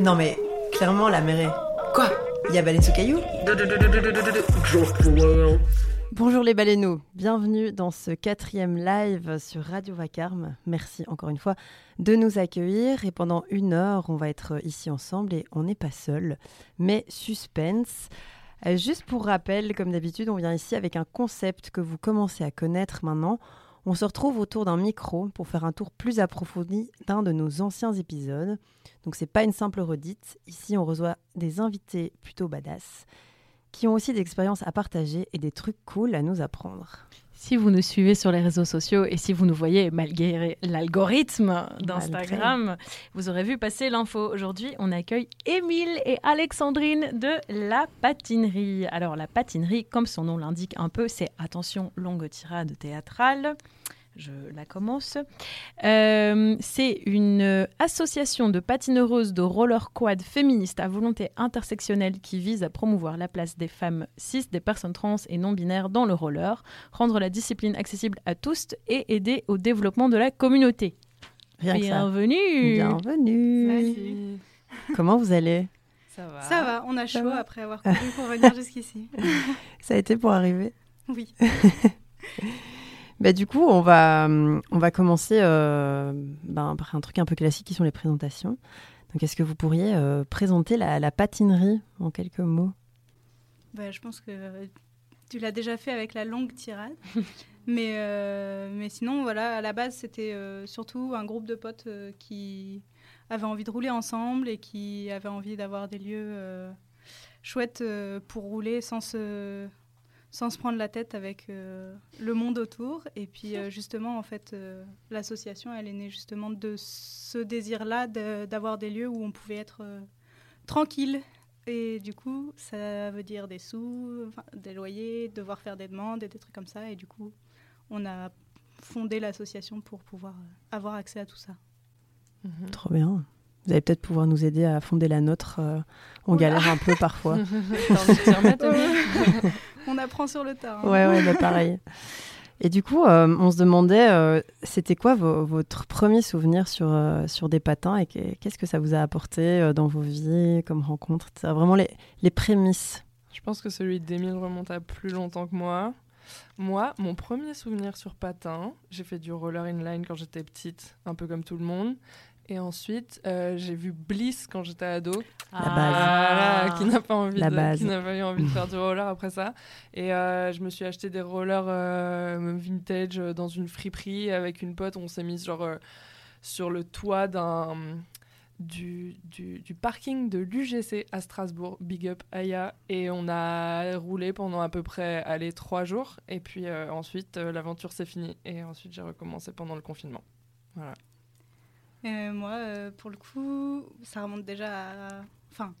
Non mais, clairement, la mer. Quoi? Il y a baleine sous caillou? Bonjour les baleineaux, bienvenue dans ce quatrième live sur Radio Vacarme. Merci encore une fois de nous accueillir et pendant une heure on va être ici ensemble et on n'est pas seul, mais suspense. Euh, juste pour rappel, comme d'habitude, on vient ici avec un concept que vous commencez à connaître maintenant. On se retrouve autour d'un micro pour faire un tour plus approfondi d'un de nos anciens épisodes. Donc c'est pas une simple redite. Ici, on reçoit des invités plutôt badass qui ont aussi des expériences à partager et des trucs cool à nous apprendre. Si vous nous suivez sur les réseaux sociaux et si vous nous voyez malgré l'algorithme d'Instagram, vous aurez vu passer l'info. Aujourd'hui, on accueille Émile et Alexandrine de La Patinerie. Alors, La Patinerie, comme son nom l'indique un peu, c'est attention, longue tirade théâtrale je la commence. Euh, c'est une association de patineuses de roller quad féministes à volonté intersectionnelle qui vise à promouvoir la place des femmes cis, des personnes trans et non binaires dans le roller, rendre la discipline accessible à tous et aider au développement de la communauté. Bienvenue. Bienvenue. Comment vous allez? Ça va. Ça va, on a chaud après avoir couru pour venir jusqu'ici. Ça a été pour arriver Oui. Bah, du coup, on va, on va commencer euh, ben, par un truc un peu classique qui sont les présentations. Donc, est-ce que vous pourriez euh, présenter la, patinerie en quelques mots? Bah, Je pense que tu l'as déjà fait avec la longue tirade. mais, euh, mais sinon, voilà, à la base, c'était surtout un groupe de potes qui avaient envie de rouler ensemble et qui avaient envie d'avoir des lieux chouettes pour rouler sans se sans se prendre la tête avec euh, le monde autour. Et puis euh, justement, en fait, euh, l'association, elle est née justement de ce désir-là d'avoir des lieux où on pouvait être tranquille. Et du coup, ça veut dire des sous, des loyers, devoir faire des demandes et des trucs comme ça. Et du coup, on a fondé l'association pour pouvoir avoir accès à tout ça. Mhm. Trop bien. Vous allez peut-être pouvoir nous aider à fonder la nôtre. on galère un peu parfois. on apprend sur le tas. Hein. Ouais, ouais, bah, pareil. Et du coup, euh, on se demandait, euh, c'était quoi votre premier souvenir sur, euh, sur des patins et qu'est-ce que ça vous a apporté dans vos vies comme rencontre C'est vraiment les, les prémices. Je pense que celui d'Emile remonte à plus longtemps que moi. Moi, mon premier souvenir sur patin, j'ai fait du roller inline quand j'étais petite, un peu comme tout le monde. Et ensuite, euh, j'ai vu Bliss quand j'étais ado. La base. Ah, qui n'a pas envie de, qui n'a pas eu envie de faire du roller après ça. Et euh, je me suis acheté des rollers euh, vintage dans une friperie avec une pote. On s'est mis genre sur le toit d'un du, du, du, parking de l'UGC à Strasbourg, Big Up Aya, et on a roulé pendant à peu près allez, trois jours, et puis ensuite l'aventure s'est finie, et ensuite j'ai recommencé pendant le confinement. Voilà. Euh, moi, euh, pour le coup, ça remonte déjà à. Enfin,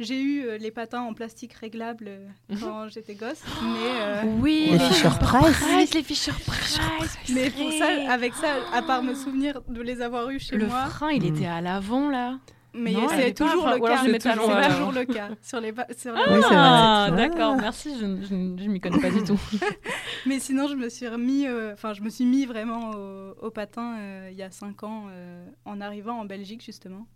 j'ai eu euh, les patins en plastique réglables quand j'étais gosse, mais oui, les Fisher Price, les Fisher Price. Mais pour ça, avec ça, à part me souvenir de les avoir eus chez moi, le frein, il était à l'avant là. Mais c'est toujours, le cas. C'est toujours, le cas. Sur les, sur les... Ah, d'accord, merci, je ne m'y connais pas du tout. Mais sinon, je me suis remis, euh, enfin, je me suis mis vraiment au, patin euh, il y a cinq ans euh, en arrivant en Belgique, justement.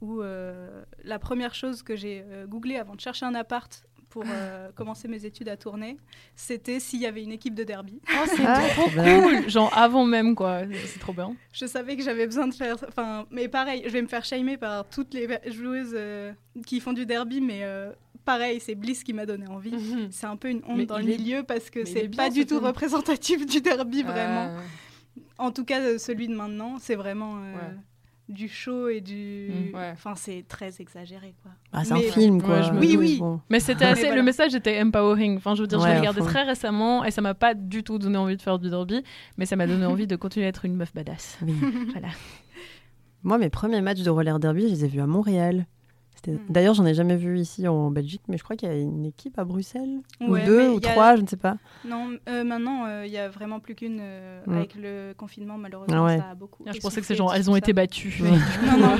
Où la première chose que j'ai googlé avant de chercher un appart pour euh, commencer mes études à tourner, c'était s'il y avait une équipe de derby. Oh, c'est ah, trop cool Genre avant même, quoi. C'est trop bien. Je savais que j'avais besoin de faire... Enfin, mais pareil, je vais me faire shamer par toutes les joueuses euh, qui font du derby, mais... Euh, pareil, c'est Bliss qui m'a donné envie. Mhm. C'est un peu une honte dans le milieu parce que c'est pas du tout représentatif du derby, vraiment. En tout cas, celui de maintenant, c'est vraiment du show et du. Mm. Enfin, c'est très exagéré, quoi. Ah, c'est un film, quoi. oui, oui. Mais c'était assez. Le message était empowering. Enfin, je veux dire, je l'ai regardé très récemment et ça m'a pas du tout donné envie de faire du derby, mais ça m'a donné envie de continuer à être une meuf badass. voilà. Moi, mes premiers matchs de roller derby, je les ai vus à Montréal. Hmm. D'ailleurs, j'en ai jamais vu ici en Belgique, mais je crois qu'il y a une équipe à Bruxelles, ou deux, ou trois, je ne sais pas. Non, euh, maintenant, euh, il n'y a vraiment plus qu'une. Euh. Avec le confinement, malheureusement, ah ça a beaucoup. Ah, je pensais que ces gens, elles ont été battues. non, non,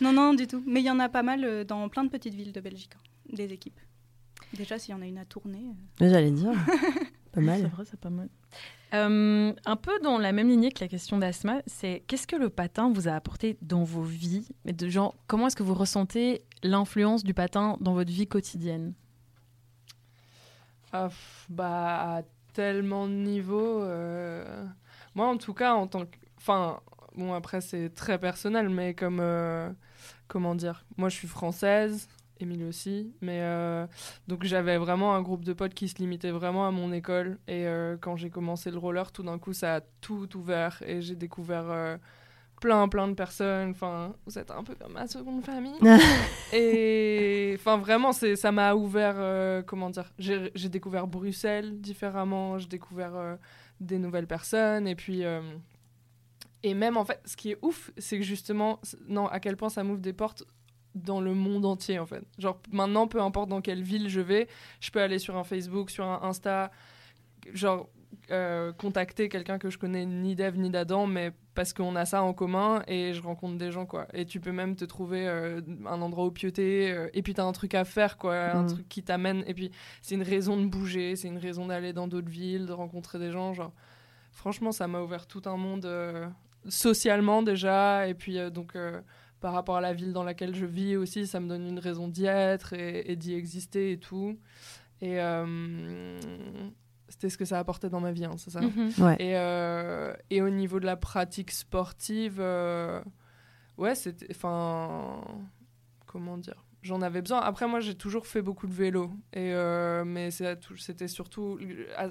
non, non, du tout. Mais il y en a pas mal dans plein de petites villes de Belgique, hein, des équipes. Déjà, s'il y en a une à tourner. J'allais dire. pas mal. C'est vrai, c'est pas mal. Euh, un peu dans la même lignée que la question d'Asma, c'est qu'est-ce que le patin vous a apporté dans vos vies? De genre, comment est-ce que vous ressentez l'influence du patin dans votre vie quotidienne? Ah, Bah, à tellement de niveaux. Euh, moi, en tout cas, en tant que. Enfin, bon, après, c'est très personnel, mais comme. Euh, comment dire? Moi, je suis française. Émile aussi. Mais euh, donc j'avais vraiment un groupe de potes qui se limitait vraiment à mon école. Et euh, quand j'ai commencé le roller, tout d'un coup, ça a tout ouvert et j'ai découvert euh, plein, plein de personnes. Enfin, vous êtes un peu comme ma seconde famille. et enfin, vraiment, c'est, ça m'a ouvert. comment dire j'ai, découvert Bruxelles différemment. J'ai découvert des nouvelles personnes. Et puis. et même en fait, ce qui est ouf, c'est que justement, non, à quel point ça m'ouvre des portes dans le monde entier en fait. Genre maintenant, peu importe dans quelle ville je vais, je peux aller sur un Facebook, sur un Insta, genre euh, contacter quelqu'un que je connais ni d'Eve ni d'Adam, mais parce qu'on a ça en commun et je rencontre des gens quoi. Et tu peux même te trouver euh, un endroit où pioter euh, et puis tu as un truc à faire quoi, un mm. truc qui t'amène et puis c'est une raison de bouger, c'est une raison d'aller dans d'autres villes, de rencontrer des gens genre franchement ça m'a ouvert tout un monde socialement déjà et puis donc par rapport à la ville dans laquelle je vis aussi, ça me donne une raison d'y être et, d'y exister et tout. Et euh, c'était ce que ça apportait dans ma vie, hein, c'est ça? Mhm. et, euh, et, au niveau de la pratique sportive, euh, ouais, c'était. Enfin. Comment dire? J'en avais besoin. Après, moi, j'ai toujours fait beaucoup de vélo. Et, mais c'était surtout.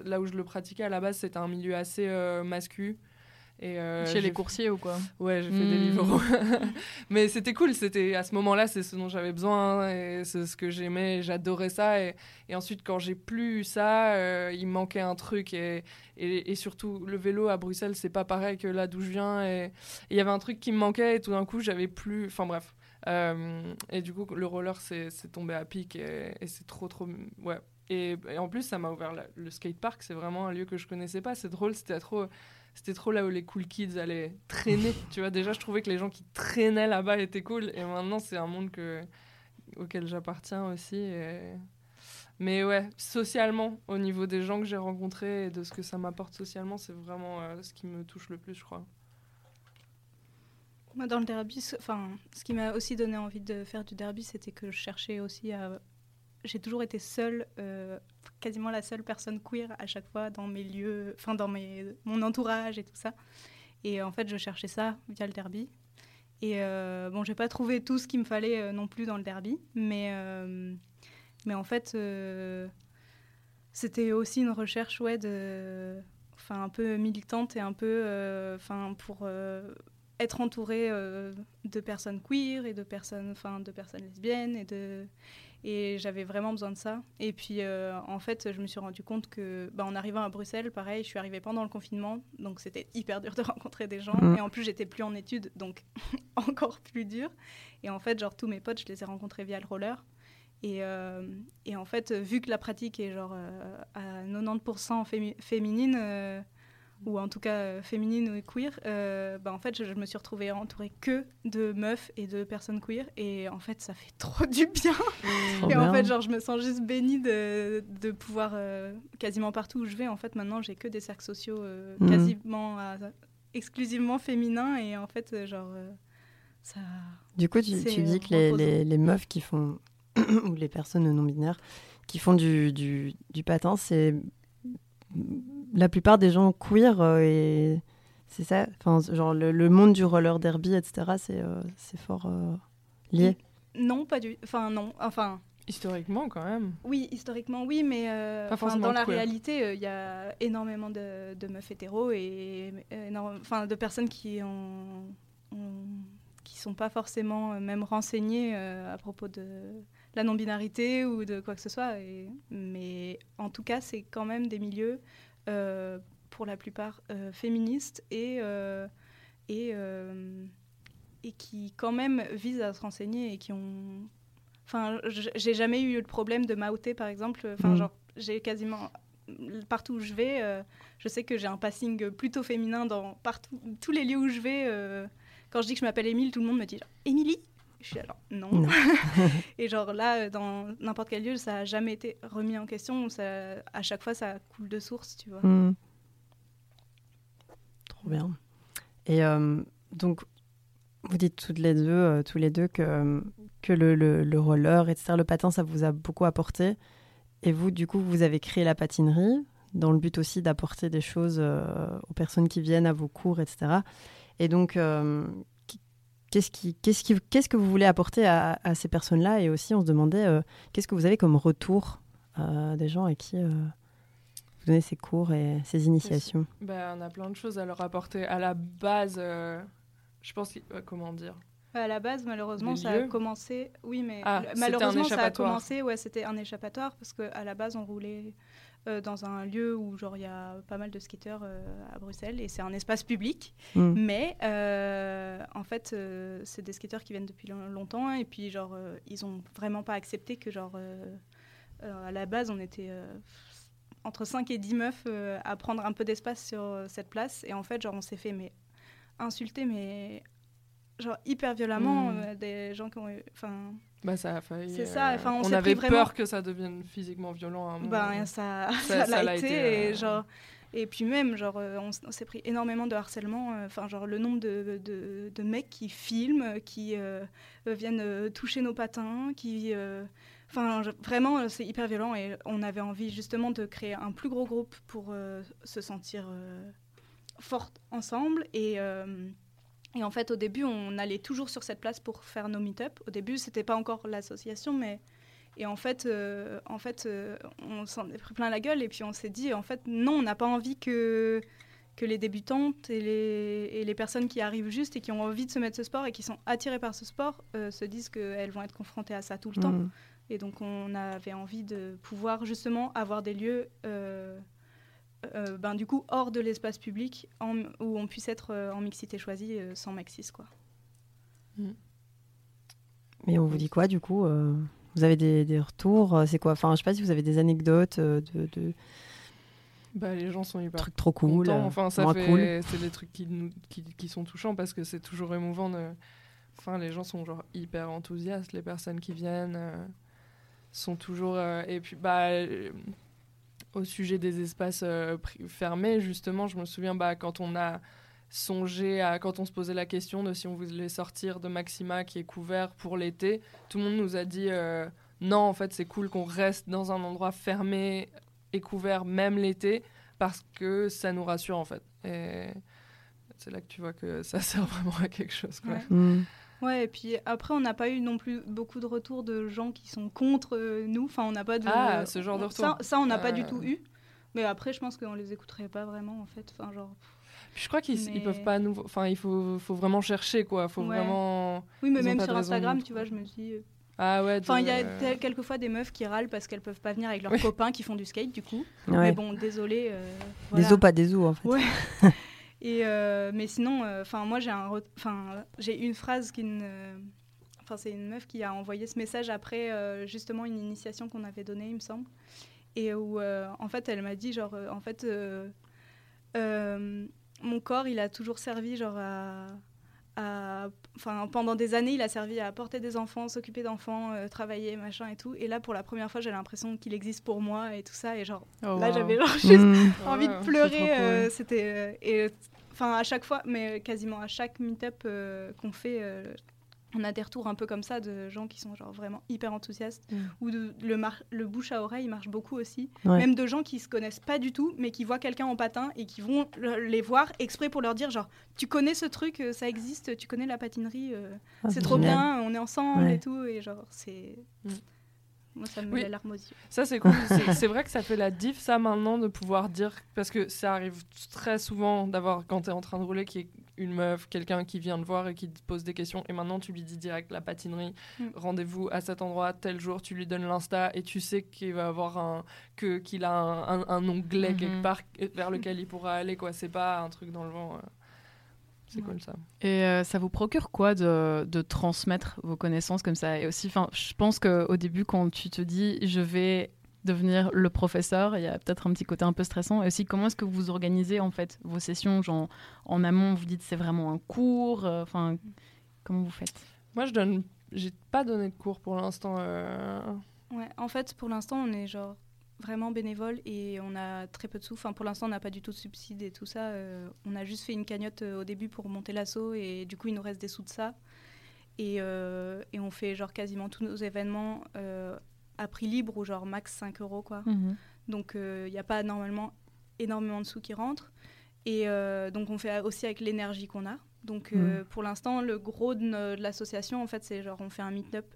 Là où je le pratiquais à la base, c'était un milieu assez masculin. Euh, Chez les coursiers ou quoi Ouais, j'ai fait des hmm. livres. Mais c'était cool, c'était à ce moment-là, c'est ce dont j'avais besoin et c'est ce que j'aimais, j'adorais ça. Et, et, ensuite, quand j'ai plus eu ça, euh, il manquait un truc. Et, et, surtout, le vélo à Bruxelles, c'est pas pareil que là d'où je viens. Et il y avait un truc qui me manquait et tout d'un coup, j'avais plus. Enfin bref. Euh, et du coup, le roller, c'est tombé à pic et, c'est trop, trop. Ouais. Et, en plus, ça m'a ouvert le skatepark, c'est vraiment un lieu que je connaissais pas. C'est drôle, c'était trop c'était trop là où les cool kids allaient traîner. tu vois, déjà, je trouvais que les gens qui traînaient là-bas étaient cool. Et maintenant, c'est un monde que, auquel j'appartiens aussi. Mais ouais, socialement, au niveau des gens que j'ai rencontrés et de ce que ça m'apporte socialement, c'est vraiment euh, ce qui me touche le plus, je crois. Moi, dans le derby, enfin, ce qui m'a aussi donné envie de faire du derby, c'était que je cherchais aussi à j'ai toujours été seule, euh, quasiment la seule personne queer à chaque fois dans mes lieux, enfin dans mes, mon entourage et tout ça. Et en fait, je cherchais ça via le derby. Et euh, bon, j'ai pas trouvé tout ce qu'il me fallait euh, non plus dans le derby, mais, euh, mais en fait, c'était aussi une recherche ouais, de, enfin, un peu militante et un peu enfin, pour être entourée de personnes queer et de personnes, enfin, de personnes lesbiennes et de, et j'avais vraiment besoin de ça. Et puis, euh, en fait, je me suis rendu compte que, bah, en arrivant à Bruxelles, pareil, je suis arrivée pendant le confinement, donc c'était hyper dur de rencontrer des gens. Mm. Et en plus, j'étais plus en études, donc encore plus dur. Et en fait, genre, tous mes potes, je les ai rencontrés via le roller. Et, euh, et en fait, vu que la pratique est genre euh, à 90% féminine, ou en tout cas euh, féminine ou queer, euh, bah, en fait, je, me suis retrouvée entourée que de meufs et de personnes queer. Et en fait, ça fait trop du bien. et en fait, genre, je me sens juste bénie de, de pouvoir, euh, quasiment partout où je vais, en fait, maintenant, j'ai que des cercles sociaux mhm. quasiment exclusivement féminins. Et en fait, genre, ça. Du coup, tu, tu dis que les, les, les, meufs qui font, ou les personnes non binaires, qui font du, du, du patin, c'est la plupart des gens queer euh, et c'est ça enfin genre le, monde du roller derby etc c'est euh, c'est fort euh, lié. Non pas du enfin non enfin. Historiquement quand même. Oui historiquement oui mais dans la réalité il y a énormément de, de meufs hétéros et enfin de personnes qui ont, qui sont pas forcément même renseignées à propos de la non-binarité ou de quoi que ce soit. Et, mais en tout cas, c'est quand même des milieux, pour la plupart, euh, féministes et, euh, et, et qui quand même visent à se renseigner et qui ont... Enfin, j'ai jamais eu le problème de m'outer, par exemple. Enfin, mm. genre, j'ai quasiment partout où je vais, je sais que j'ai un passing plutôt féminin dans partout, tous les lieux où je vais. quand je dis que je m'appelle Émile, tout le monde me dit Émilie? Je suis alors non. et genre là, dans n'importe quel lieu, ça n'a jamais été remis en question. Ça, à chaque fois, ça coule de source, tu vois. Hmm. Trop bien. Et donc, vous dites toutes les deux, tous les deux que, que le, le, le, roller, etc., le patin, ça vous a beaucoup apporté. Et vous, du coup, vous avez créé la patinerie dans le but aussi d'apporter des choses aux personnes qui viennent à vos cours, etc. Et donc, qu'est-ce, qui, qu'est-ce, qui, qu'est-ce que vous voulez apporter à, à ces personnes-là? Et aussi, on se demandait, qu'est-ce que vous avez comme retour des gens à qui vous donnez ces cours et ces initiations? Ben, On a plein de choses à leur apporter. À la base, euh, je pense, comment dire? À la base, malheureusement, ça a commencé. Oui, mais ah, malheureusement, ça a commencé. Ouais, c'était un échappatoire parce qu'à la base, on roulait euh, dans un lieu où genre il y a pas mal de skateurs euh, à Bruxelles et c'est un espace public. Hmm. Mais en fait, c'est des skateurs qui viennent depuis longtemps et puis genre ils ont vraiment pas accepté que genre à la base on était entre 5 et 10 meufs euh, à prendre un peu d'espace sur euh, cette place. Et en fait, genre, on s'est fait mais, insulter, mais genre hyper violemment. Euh, des gens qui ont Enfin. Bah, ça a failli. C'est ça. Enfin, on, avait peur que ça devienne physiquement violent à un moment. Ben, ça, ça, l'a été. et, genre, et puis même, genre, on, s'est pris énormément de harcèlement. Enfin, genre, le nombre de, de, de mecs qui filment, qui viennent toucher nos patins, qui Enfin, vraiment, euh, c'est hyper violent et on avait envie justement de créer un plus gros groupe pour euh, se sentir euh, forte ensemble. Et, et, en fait, au début, on allait toujours sur cette place pour faire nos meet-up. Au début, c'était pas encore l'association, mais. Et en fait, en fait on s'en est pris plein la gueule et puis on s'est dit, en fait, non, on n'a pas envie que que les débutantes et les, et les, personnes qui arrivent juste et qui ont envie de se mettre ce sport et qui sont attirées par ce sport se disent qu'elles vont être confrontées à ça tout le temps. Mmh. Et donc on avait envie de pouvoir justement avoir des lieux, euh, euh, ben, du coup, hors de l'espace public, où on puisse être euh, en mixité choisie sans Maxis. Quoi. Mm. Mais on vous dit quoi du coup Vous avez des, retours C'est quoi Enfin, je sais pas si vous avez des anecdotes de... Bah, les gens sont hyper trucs trop cool, enfin ça fait... c'est des trucs qui, qui, qui, sont touchants parce que c'est toujours émouvant de... enfin les gens sont genre hyper enthousiastes les personnes qui viennent sont toujours. Euh, et puis, bah, euh, au sujet des espaces euh, fermés, justement, je me souviens bah, quand on a songé à. Quand on se posait la question de si on voulait sortir de Maxima qui est couvert pour l'été, tout le monde nous a dit non, en fait, c'est cool qu'on reste dans un endroit fermé et couvert même l'été parce que ça nous rassure, en fait. Et c'est là que tu vois que ça sert vraiment à quelque chose. Quoi. Mmh. Ouais, et puis après, on n'a pas eu non plus beaucoup de retours de gens qui sont contre euh, nous. Enfin, on n'a pas de. Ah, ce genre de retour. Ça, on n'a pas du euh. tout eu. Mais après, je pense qu'on les écouterait pas vraiment, en fait. Enfin, genre. je crois qu'ils ne peuvent pas nous. Enfin, il faut, faut vraiment chercher, quoi. Faut vraiment. Oui, mais même sur Instagram, tu vois, je me dis. Euh, ah ouais. Enfin, il y a quelquefois des meufs qui râlent parce qu'elles peuvent pas venir avec leurs copains qui font du skate, du coup. Mais bon, désolé. Des os, pas des os, en fait. Ouais. Et euh, mais sinon, euh, enfin moi j'ai un, enfin j'ai une phrase qui enfin c'est une meuf qui a envoyé ce message après euh, justement une initiation qu'on avait donnée, il me semble, et où en fait elle m'a dit genre en fait mon corps il a toujours servi genre à Enfin, pendant des années, il a servi à porter des enfants, s'occuper d'enfants, travailler, machin et tout. Et là, pour la première fois, j'ai l'impression qu'il existe pour moi et tout ça. Et genre, oh, là, j'avais genre juste mmh. envie de pleurer. C'était et Enfin, à chaque fois, mais quasiment à chaque meet-up euh, qu'on fait, euh, on a des retours un peu comme ça de gens qui sont genre vraiment hyper enthousiastes. Mm. Ou de, le, le, bouche à oreille marche beaucoup aussi. Même de gens qui se connaissent pas du tout, mais qui voient quelqu'un en patin et qui vont les voir exprès pour leur dire genre, tu connais ce truc, euh, ça existe, tu connais la patinerie, ah, c'est trop bien, on est ensemble et tout. Et genre, c'est. Mm. Moi, ça me met la larme aux yeux. Ça, c'est cool. c'est vrai que ça fait la diff, ça, maintenant, de pouvoir dire. Parce que ça arrive très souvent d'avoir, quand tu es en train de rouler, qui est une meuf, quelqu'un qui vient te voir et qui te pose des questions. Et maintenant, tu lui dis direct la patinerie, mm. rendez-vous à cet endroit, tel jour, tu lui donnes l'insta et tu sais qu'il va avoir un. que qu'il a un, onglet quelque mm-hmm. part vers lequel il pourra aller, quoi. C'est pas un truc dans le vent. Euh. C'est cool ça. Et euh, ça vous procure quoi de, de, transmettre vos connaissances comme ça? Et aussi, je pense qu'au début, quand tu te dis je vais devenir le professeur, il y a peut-être un petit côté un peu stressant. Et aussi, comment est-ce que vous organisez en fait vos sessions? Genre, En amont, vous dites c'est vraiment un cours euh, Enfin, comment vous faites? Moi, je donne. J'ai pas donné de cours pour l'instant. Euh. Ouais, en fait, pour l'instant, on est genre vraiment bénévole et on a très peu de sous. Enfin, pour l'instant, on n'a pas du tout de subsides et tout ça. Euh, on a juste fait une cagnotte euh, au début pour monter l'assaut et du coup, il nous reste des sous de ça. Et, et on fait genre quasiment tous nos événements à prix libre ou genre max 5 euros quoi. Mhm. Donc il n'y a pas normalement énormément de sous qui rentrent. Et donc on fait aussi avec l'énergie qu'on a. Donc mhm. pour l'instant, le gros de, l'association, en fait, c'est genre on fait un meet-up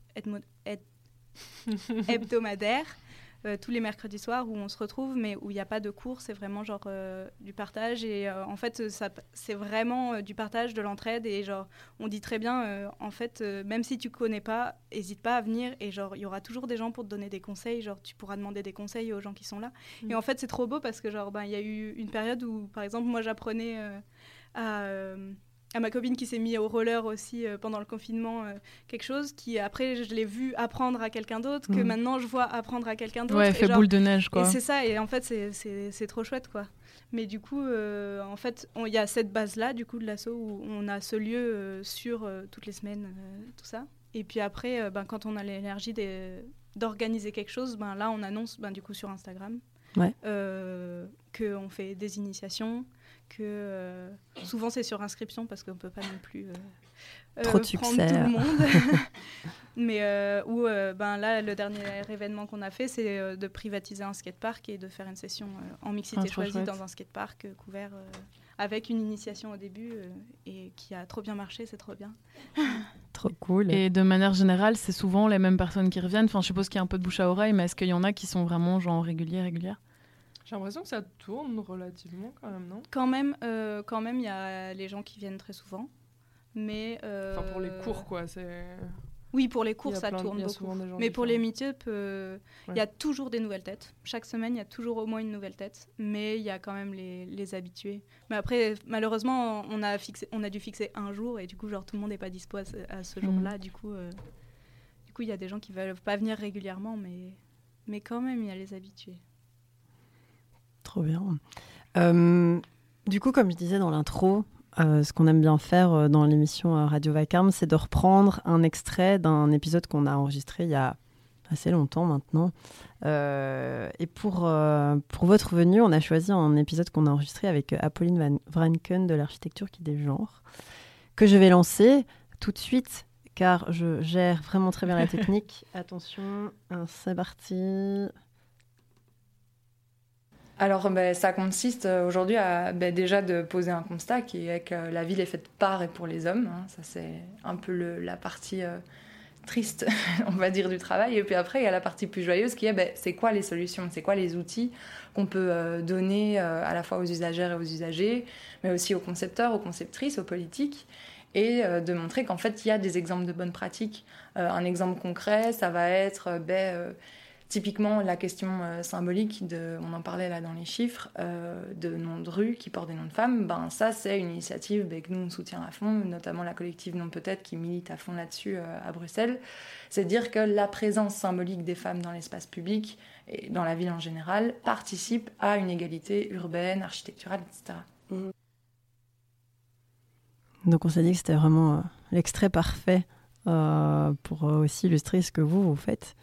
hebdomadaire euh, tous les mercredis soirs où on se retrouve, mais où il n'y a pas de cours, c'est vraiment genre euh, du partage. Et euh, en fait, ça, c'est vraiment du partage, de l'entraide. Et genre, on dit très bien, en fait, même si tu connais pas, n'hésite pas à venir. Et genre, il y aura toujours des gens pour te donner des conseils. Genre, tu pourras demander des conseils aux gens qui sont là. Et mm. en fait, c'est trop beau parce que genre, ben, il y a eu une période où, par exemple, moi, j'apprenais à à ma copine qui s'est mise au roller aussi euh, pendant le confinement, euh, quelque chose qui après je l'ai vu apprendre à quelqu'un d'autre, que mm. maintenant je vois apprendre à quelqu'un d'autre. Ouais, fait boule de neige quoi. Et c'est ça, et en fait c'est trop chouette quoi. Mais du coup, euh, en fait, il y a cette base-là du coup de l'assaut où on a ce lieu sur toutes les semaines, tout ça. Et puis après, ben, quand on a l'énergie d'organiser quelque chose, ben, là on annonce ben, du coup sur Instagram ouais. qu'on fait des initiations, que euh, souvent c'est sur inscription parce qu'on ne peut pas non plus euh, euh, Trop de prendre tout le monde. Mais où, ben là, le dernier événement qu'on a fait, c'est de privatiser un skatepark et de faire une session en mixité ah, choisie dans un skatepark couvert avec une initiation au début et qui a trop bien marché, c'est trop bien. trop cool. Et de manière générale, c'est souvent les mêmes personnes qui reviennent. Enfin, je suppose qu'il y a un peu de bouche à oreille, mais est-ce qu'il y en a qui sont vraiment genre réguliers, régulières? J'ai l'impression que ça tourne relativement quand même, non? Quand même, euh, quand même, il y a les gens qui viennent très souvent, mais. Euh, enfin pour les cours quoi, c'est. Oui, pour les cours, ça tourne beaucoup. Mais pour les meet-up, euh, il y a toujours des nouvelles têtes. Chaque semaine, il y a toujours au moins une nouvelle tête. Mais il y a quand même les, les, habitués. Mais après, malheureusement, on a, fixé, on a dû fixer un jour. Et du coup, genre, tout le monde n'est pas dispo à ce, jour-là. Mhm. Du coup, du coup, il y a des gens qui ne veulent pas venir régulièrement. Mais, mais quand même, il y a les habitués. Trop bien. Euh, du coup, comme je disais dans l'intro, euh, ce qu'on aime bien faire euh, dans l'émission Radio Vacarme, c'est de reprendre un extrait d'un épisode qu'on a enregistré il y a assez longtemps maintenant. et pour, pour votre venue, on a choisi un épisode qu'on a enregistré avec Apolline Van Vranken de l'architecture qui dégenre, que je vais lancer tout de suite car je gère vraiment très bien la technique. Attention, c'est parti. Alors, ben, ça consiste euh, aujourd'hui à ben, déjà de poser un constat qui est que la ville est faite par et pour les hommes. Hein. Ça, c'est un peu la partie euh, triste, on va dire, du travail. Et puis après, il y a la partie plus joyeuse qui est ben, c'est quoi les solutions, c'est quoi les outils qu'on peut euh, donner à la fois aux usagères et aux usagers, mais aussi aux concepteurs, aux conceptrices, aux politiques et de montrer qu'en fait, il y a des exemples de bonnes pratiques. un exemple concret, ça va être Typiquement, la question euh, symbolique, de, on en parlait là dans les chiffres, euh, de noms de rues qui portent des noms de femmes, ben, ça c'est une initiative ben, que nous on soutient à fond, notamment la collective Non Peut-être qui milite à fond là-dessus euh, à Bruxelles. C'est dire que la présence symbolique des femmes dans l'espace public et dans la ville en général participe à une égalité urbaine, architecturale, etc. Mmh. Donc on s'est dit que c'était vraiment l'extrait parfait pour aussi illustrer ce que vous, vous faites.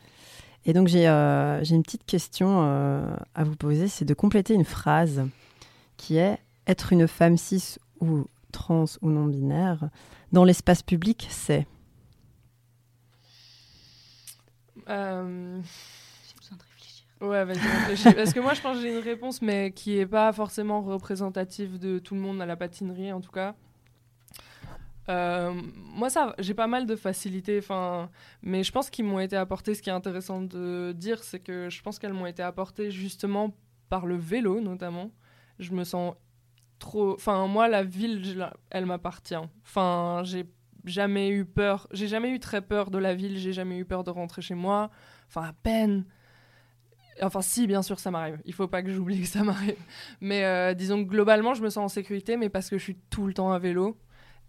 Et donc euh, j'ai une petite question euh, à vous poser, c'est de compléter une phrase qui est être une femme cis ou trans ou non binaire dans l'espace public, c'est. Euh... J'ai besoin de réfléchir. Ouais, vas-y, réfléchis. Parce que moi, je pense que j'ai une réponse, mais qui n'est pas forcément représentative de tout le monde à la patinerie, en tout cas. Euh, moi, ça, j'ai pas mal de facilité, enfin, mais je pense qu'ils m'ont été apportés. Ce qui est intéressant de dire, c'est que je pense qu'elles m'ont été apportées justement par le vélo, notamment. Je me sens trop. Enfin, moi, la ville, elle m'appartient. Enfin, j'ai jamais eu peur. J'ai jamais eu très peur de la ville. J'ai jamais eu peur de rentrer chez moi. Enfin, à peine. Enfin, si, bien sûr, ça m'arrive. Il faut pas que j'oublie que ça m'arrive. Mais euh, disons que globalement, je me sens en sécurité, mais parce que je suis tout le temps à vélo.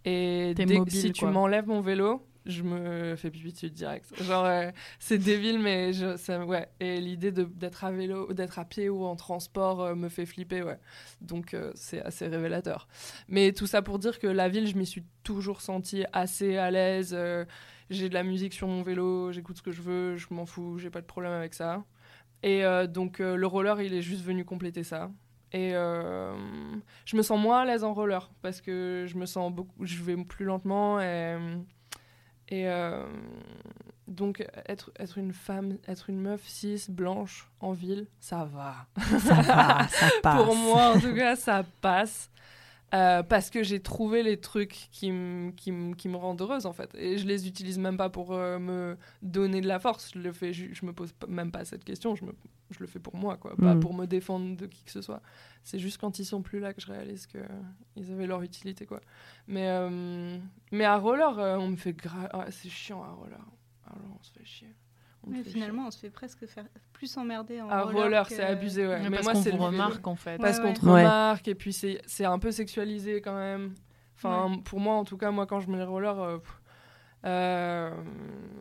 Et si tu m'enlèves mon vélo, je me fais pipi dessus direct. Genre, euh, c'est débile, mais je, ça, ouais. Et l'idée d'être à vélo, d'être à pied ou en transport euh, me fait flipper, ouais. Donc, euh, c'est assez révélateur. Mais tout ça pour dire que la ville, je m'y suis toujours sentie assez à l'aise. j'ai de la musique sur mon vélo, j'écoute ce que je veux, je m'en fous, j'ai pas de problème avec ça. Et donc le roller, il est juste venu compléter ça. Et je me sens moins à l'aise en roller parce que je me sens beaucoup, je vais plus lentement et, et donc, être, être une femme, être une meuf cis, blanche, en ville, ça va. Ça va, ça passe. Pour moi, en tout cas, ça passe. Euh, parce que j'ai trouvé les trucs qui, qui, qui, me rendent heureuse en fait. Et je les utilise même pas pour euh, me donner de la force. Je le fais je, me pose même pas cette question. Je, me, je le fais pour moi quoi. Pas mm. pour me défendre de qui que ce soit. C'est juste quand ils sont plus là que je réalise que ils avaient leur utilité quoi. Mais euh, mais à roller on me fait grave c'est chiant à roller. Alors on se fait chier. Mais finalement, on se fait presque faire plus emmerder en à roller. c'est abusé, ouais. mais, moi, c'est remarque en fait. Parce qu'on te remarque et puis c'est un peu sexualisé quand même. Enfin, pour moi, en tout cas, moi, quand je mets les rollers, euh, euh,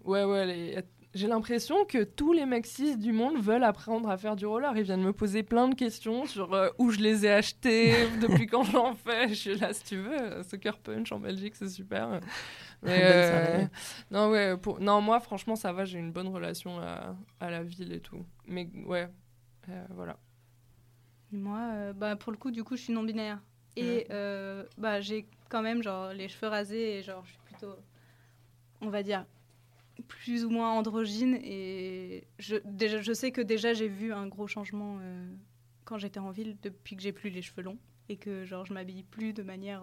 ouais, ouais, j'ai l'impression que tous les maxis du monde veulent apprendre à faire du roller. Ils viennent me poser plein de questions sur euh, où je les ai achetés, depuis quand j'en fais. Je suis là, si tu veux, Soccer Punch en Belgique, c'est super. Euh, non, ouais, pour... non, moi, franchement, ça va. J'ai une bonne relation à, à, la ville et tout. Mais ouais, euh, voilà. Moi, euh, bah, pour le coup, du coup, je suis non-binaire. Et bah, j'ai quand même genre, les cheveux rasés et genre, je suis plutôt, on va dire, plus ou moins androgyne. Et je, déjà, je sais que déjà, j'ai vu un gros changement quand j'étais en ville depuis que j'ai plus les cheveux longs et que genre, je m'habille plus de manière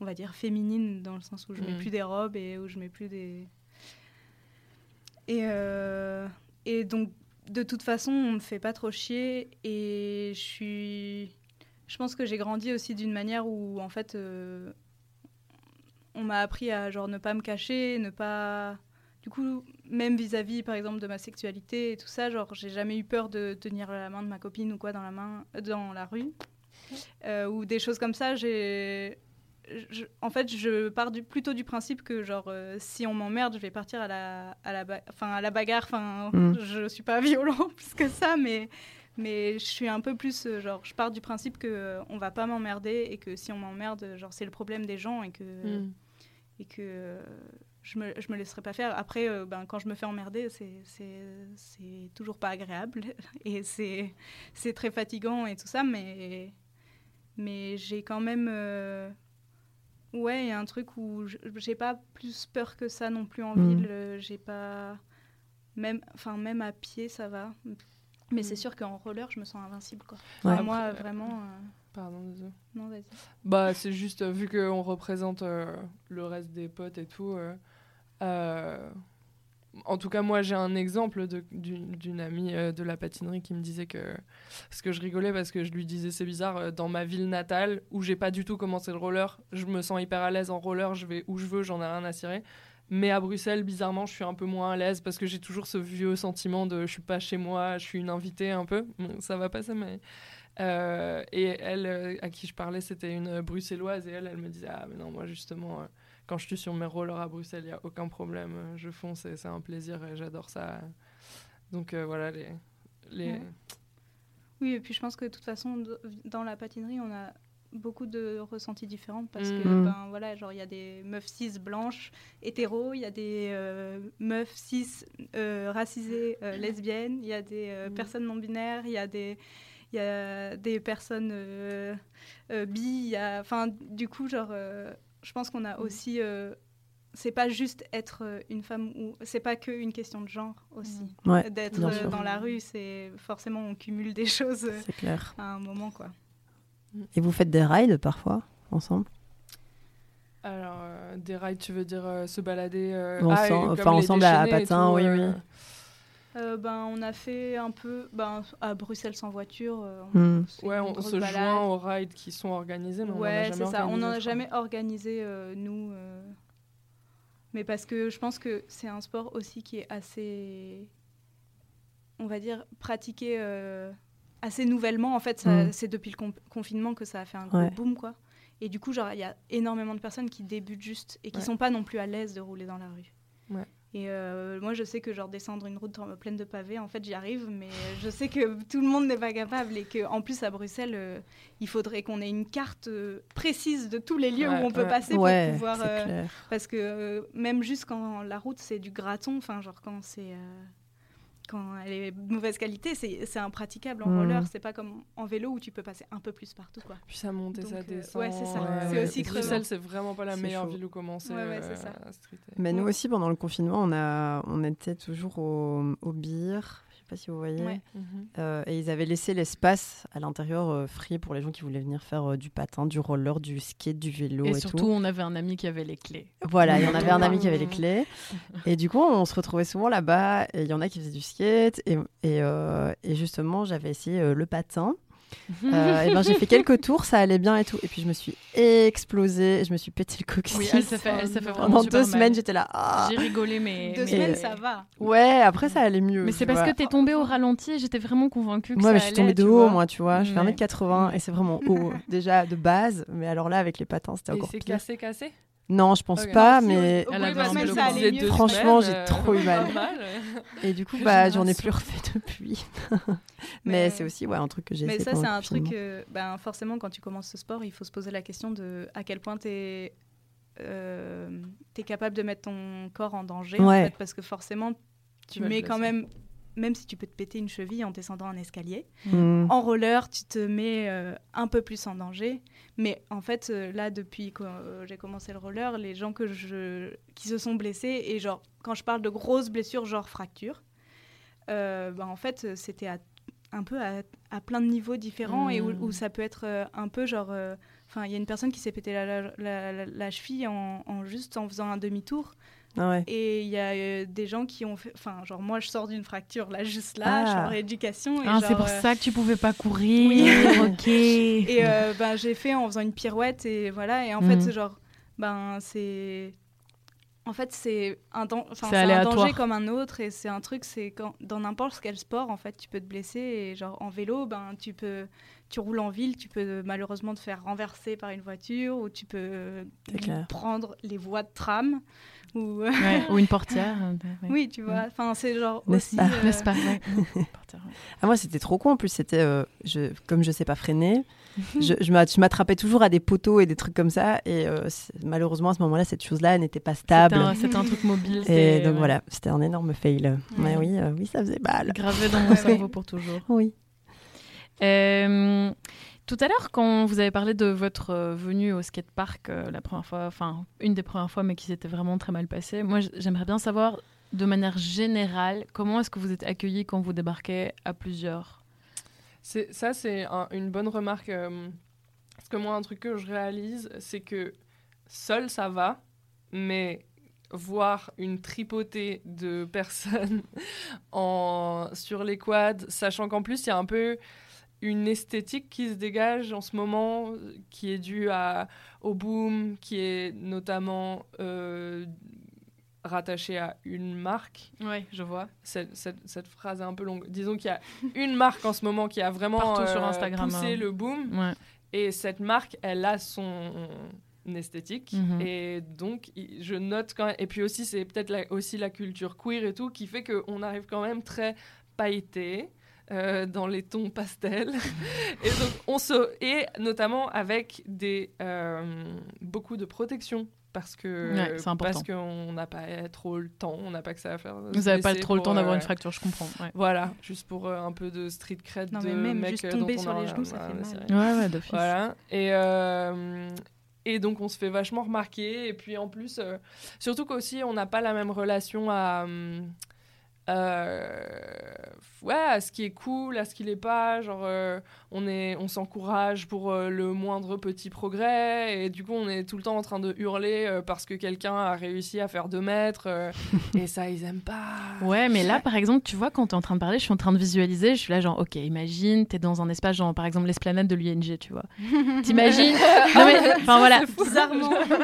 on va dire, féminine, dans le sens où je mets mm. plus des robes et où je mets plus des... Et, euh, et donc, de toute façon, on me fait pas trop chier et je suis... Je pense que j'ai grandi aussi d'une manière où, en fait, euh, on m'a appris à, genre, ne pas me cacher, ne pas... Du coup, même vis-à-vis, par exemple, de ma sexualité et tout ça, genre, j'ai jamais eu peur de tenir la main de ma copine ou quoi dans la main, dans la rue. Euh, ou des choses comme ça, j'ai en fait, je pars du, plutôt du principe que, genre, euh, si on m'emmerde, je vais partir à la, à la, à la bagarre. Enfin, mm. je suis pas violent plus que ça, mais, mais je suis un peu plus, euh, genre, je pars du principe que euh, on va pas m'emmerder et que si on m'emmerde, genre, c'est le problème des gens et que, mm. et que je me, je me laisserai pas faire. Après, ben, quand je me fais emmerder, c'est toujours pas agréable et c'est très fatigant et tout ça, mais, mais j'ai quand même Ouais, il y a un truc où j'ai pas plus peur que ça non plus en mm. ville. Euh, j'ai pas. Même, enfin, même à pied, ça va. Mais c'est mm. sûr qu'en roller, je me sens invincible. Quoi. moi, vraiment. Euh, Pardon, désolé. Non, vas-y. Bah, c'est juste, euh, vu qu'on représente le reste des potes et tout, en tout cas, moi, j'ai un exemple d'une amie euh, de la patinerie qui me disait que. Parce que je rigolais parce que je lui disais, c'est bizarre, euh, dans ma ville natale, où j'ai pas du tout commencé le roller, je me sens hyper à l'aise en roller, je vais où je veux, j'en ai rien à cirer. Mais à Bruxelles, bizarrement, je suis un peu moins à l'aise parce que j'ai toujours ce vieux sentiment de je suis pas chez moi, je suis une invitée un peu. ça va passer, mais. Euh, et elle, à qui je parlais, c'était une bruxelloise et elle, elle me disait, ah, mais non, moi, justement quand je suis sur mes rollers à Bruxelles, il n'y a aucun problème. Je fonce et c'est un plaisir et j'adore ça. Donc euh, voilà, les. les... Oui, et puis je pense que de toute façon, dans la patinerie, on a beaucoup de ressentis différents parce que mm. ben voilà genre il y a des meufs cis blanches hétéros il y a des euh, meufs cis euh, racisées lesbiennes il y a des mm. personnes non binaires il y a des il y a des personnes bi enfin du coup genre je pense qu'on a mm. aussi euh, c'est pas juste être euh, une femme ou c'est pas que une question de genre aussi mm. d'être euh, dans la rue c'est forcément on cumule des choses clair. à un moment quoi et vous faites des rides parfois ensemble? Alors des rides tu veux dire se balader ensemble, ah, enfin ensemble à, patin oui oui euh, ben, on a fait un peu ben, à Bruxelles sans voiture. Euh, on, hmm. ouais, on se joint aux rides qui sont organisés. Mais ouais, c'est ça. On n'en a jamais organisé, euh, nous. Mais parce que je pense que c'est un sport aussi qui est assez, on va dire, pratiqué assez nouvellement. En fait, hmm. c'est depuis le confinement que ça a fait un gros boom, quoi. Et du coup, genre, il y a énormément de personnes qui débutent juste et qui ne sont pas non plus à l'aise de rouler dans la rue. Ouais. Et euh, moi, je sais que genre descendre une route pleine de pavés, en fait, j'y arrive, mais je sais que tout le monde n'est pas capable et qu'en plus à Bruxelles, euh, il faudrait qu'on ait une carte euh, précise de tous les lieux où on peut passer pour pouvoir. parce que même juste quand la route c'est du graton, enfin genre quand c'est quand elle est de mauvaise qualité, c'est impraticable en roller. C'est pas comme en vélo où tu peux passer un peu plus partout. Quoi. Puis ça monte et ça descend. ouais, c'est ça. c'est aussi Bruxelles, c'est vraiment pas la meilleure ville où commencer. Ouais, c'est ça. Mais nous aussi, pendant le confinement, on, a, on était toujours au, au BIR sais pas si vous voyez. Mhm. Euh, et ils avaient laissé l'espace à l'intérieur euh, free pour les gens qui voulaient venir faire euh, du patin, du roller, du skate, du vélo et, et surtout, on avait un ami qui avait les clés. Voilà, il y en avait un ami qui avait les clés. Et du coup, on se retrouvait souvent là-bas. Et il y en a qui faisaient du skate. Et, et, et justement, j'avais essayé le patin. Euh, et ben, j'ai fait quelques tours, ça allait bien et tout. Et puis je me suis explosée, je me suis pété le coccyx. Oui, elle s'est fait, elle fait vraiment Pendant deux semaines, j'étais là. Ah. J'ai rigolé, mais. Deux semaines, ça va. Ouais, après ça allait mieux. Mais c'est parce que t'es tombée au ralenti et j'étais vraiment convaincue que ouais, ça mais je suis tombée de haut, moi, tu vois. Je fais 1m80 et c'est vraiment haut, déjà de base. Mais alors là, avec les patins, c'était encore pire. Et c'est cassé, cassé? Non, je pense pas, mais mieux, franchement, j'ai trop eu mal. Et du coup, bah, j'en ai plus refait depuis. mais, c'est aussi ouais, un truc que j'ai Mais ça, c'est un truc, ben, forcément, quand tu commences ce sport, il faut se poser la question de à quel point tu es, euh, capable de mettre ton corps en danger. En fait, parce que forcément, tu mets quand même même si tu peux te péter une cheville en descendant un escalier. Mm. En roller, tu te mets euh, un peu plus en danger. Mais en fait, euh, là, depuis que euh, j'ai commencé le roller, les gens que je... qui se sont blessés, et genre, quand je parle de grosses blessures, genre fracture, bah, en fait, c'était un peu à, plein de niveaux différents et où, mm. ça peut être un peu genre. Enfin, il y a une personne qui s'est pété la, la, cheville en, en, juste en faisant un demi-tour. Ah et il y a euh, des gens qui ont fait. Enfin, genre, moi, je sors d'une fracture là, juste là, je suis en ah. rééducation. Ah, c'est pour euh, ça que tu pouvais pas courir. Oui. ok. Et euh, ben, j'ai fait en faisant une pirouette et voilà. Et en fait, mhm. genre, ben, c'est. En fait, c'est un, un danger comme un autre et c'est un truc, c'est quand dans n'importe quel sport, en fait, tu peux te blesser et genre en vélo, ben tu peux, tu roules en ville, tu peux malheureusement te faire renverser par une voiture ou tu peux prendre les voies de tram. Ou, ou une portière. Euh, oui, tu vois. Enfin, c'est genre aussi. N'est-ce pas, euh, ah, Moi, c'était trop con. En plus, c'était euh, je, comme je sais pas freiner. je, je m'attrapais toujours à des poteaux et des trucs comme ça. Et malheureusement, à ce moment-là, cette chose-là n'était pas stable. C'était un, truc mobile. Et donc voilà, c'était un énorme fail. Mais oui, oui, ça faisait mal. Gravé dans mon cerveau pour toujours. Oui. Euh, tout à l'heure, quand vous avez parlé de votre euh, venue au skatepark euh, la première fois, enfin une des premières fois, mais qui s'était vraiment très mal passée, moi j'aimerais bien savoir de manière générale comment est-ce que vous êtes accueillis quand vous débarquez à plusieurs? Ça, c'est une bonne remarque. Euh, parce que moi, un truc que je réalise, c'est que seul ça va, mais voir une tripotée de personnes sur les quads, sachant qu'en plus, il y a un peu une esthétique qui se dégage en ce moment, qui est due à, au boom, qui est notamment euh, rattachée à une marque. Oui, je vois. Cette, cette, phrase est un peu longue. Disons qu'il y a une marque en ce moment qui a vraiment sur euh, Instagram, poussé hein. le boom. Et cette marque, elle a son esthétique mhm. et donc je note quand même et puis aussi c'est peut-être aussi la culture queer et tout qui fait qu'on arrive quand même très pailleté euh, dans les tons pastels. et, donc, on se... et notamment avec des, euh, beaucoup de protection. Parce que parce qu'on n'a pas trop le temps, on n'a pas que ça à faire. Vous n'avez pas trop le temps d'avoir une euh, fracture, je comprends. Voilà, juste pour un peu de street cred non, de mais même mec juste tomber sur les genoux, ça fait mal. Ouais, ouais, d'office. Voilà. Et, et donc on se fait vachement remarquer. Et puis en plus, surtout qu'aussi on n'a pas la même relation à. Euh, ouais, à ce qui est cool, à ce qui l'est pas. Genre, euh, on est, on s'encourage pour euh, le moindre petit progrès, et du coup, on est tout le temps en train de hurler parce que quelqu'un a réussi à faire deux mètres, et ça, ils aiment pas. Ouais, mais là, par exemple, tu vois, quand tu es en train de parler, je suis en train de visualiser, je suis là, genre, ok, imagine, tu es dans un espace, genre, par exemple, l'esplanade de l'UNG, tu vois. T'imagines? Non, mais, enfin, voilà.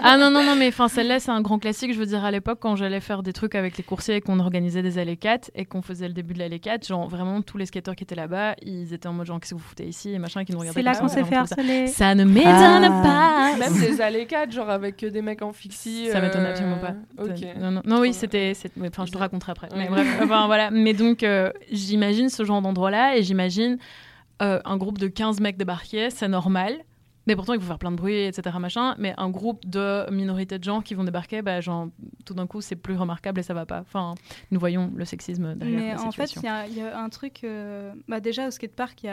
Ah non, non, non, mais, enfin, celle-là, c'est un grand classique, je veux dire, à l'époque, quand j'allais faire des trucs avec les coursiers et qu'on organisait des allées et qu'on faisait le début de l'allée 4, genre vraiment tous les skateurs qui étaient là-bas, ils étaient en mode genre qu'est-ce que vous foutez ici? Et machin, qui nous regardaient. C'est là qu'on s'est fait harceler. Ça. ne m'étonne ah. pas. Même les allées 4, genre avec des mecs en fixie. Ça m'étonne absolument pas. Ok. Non, non, non oui, c'était. Enfin, je te raconterai après. Mais bref, enfin voilà. Mais donc, euh, j'imagine ce genre d'endroit-là et j'imagine euh, un groupe de 15 mecs débarqués, c'est normal. Mais pourtant, il faut faire plein de bruit, etc. Machin. Mais un groupe de minorités de gens qui vont débarquer, bah, genre, tout d'un coup, c'est plus remarquable et ça va pas. Enfin, nous voyons le sexisme derrière Mais la en fait, il y, a un truc. Euh, bah, déjà, au skatepark,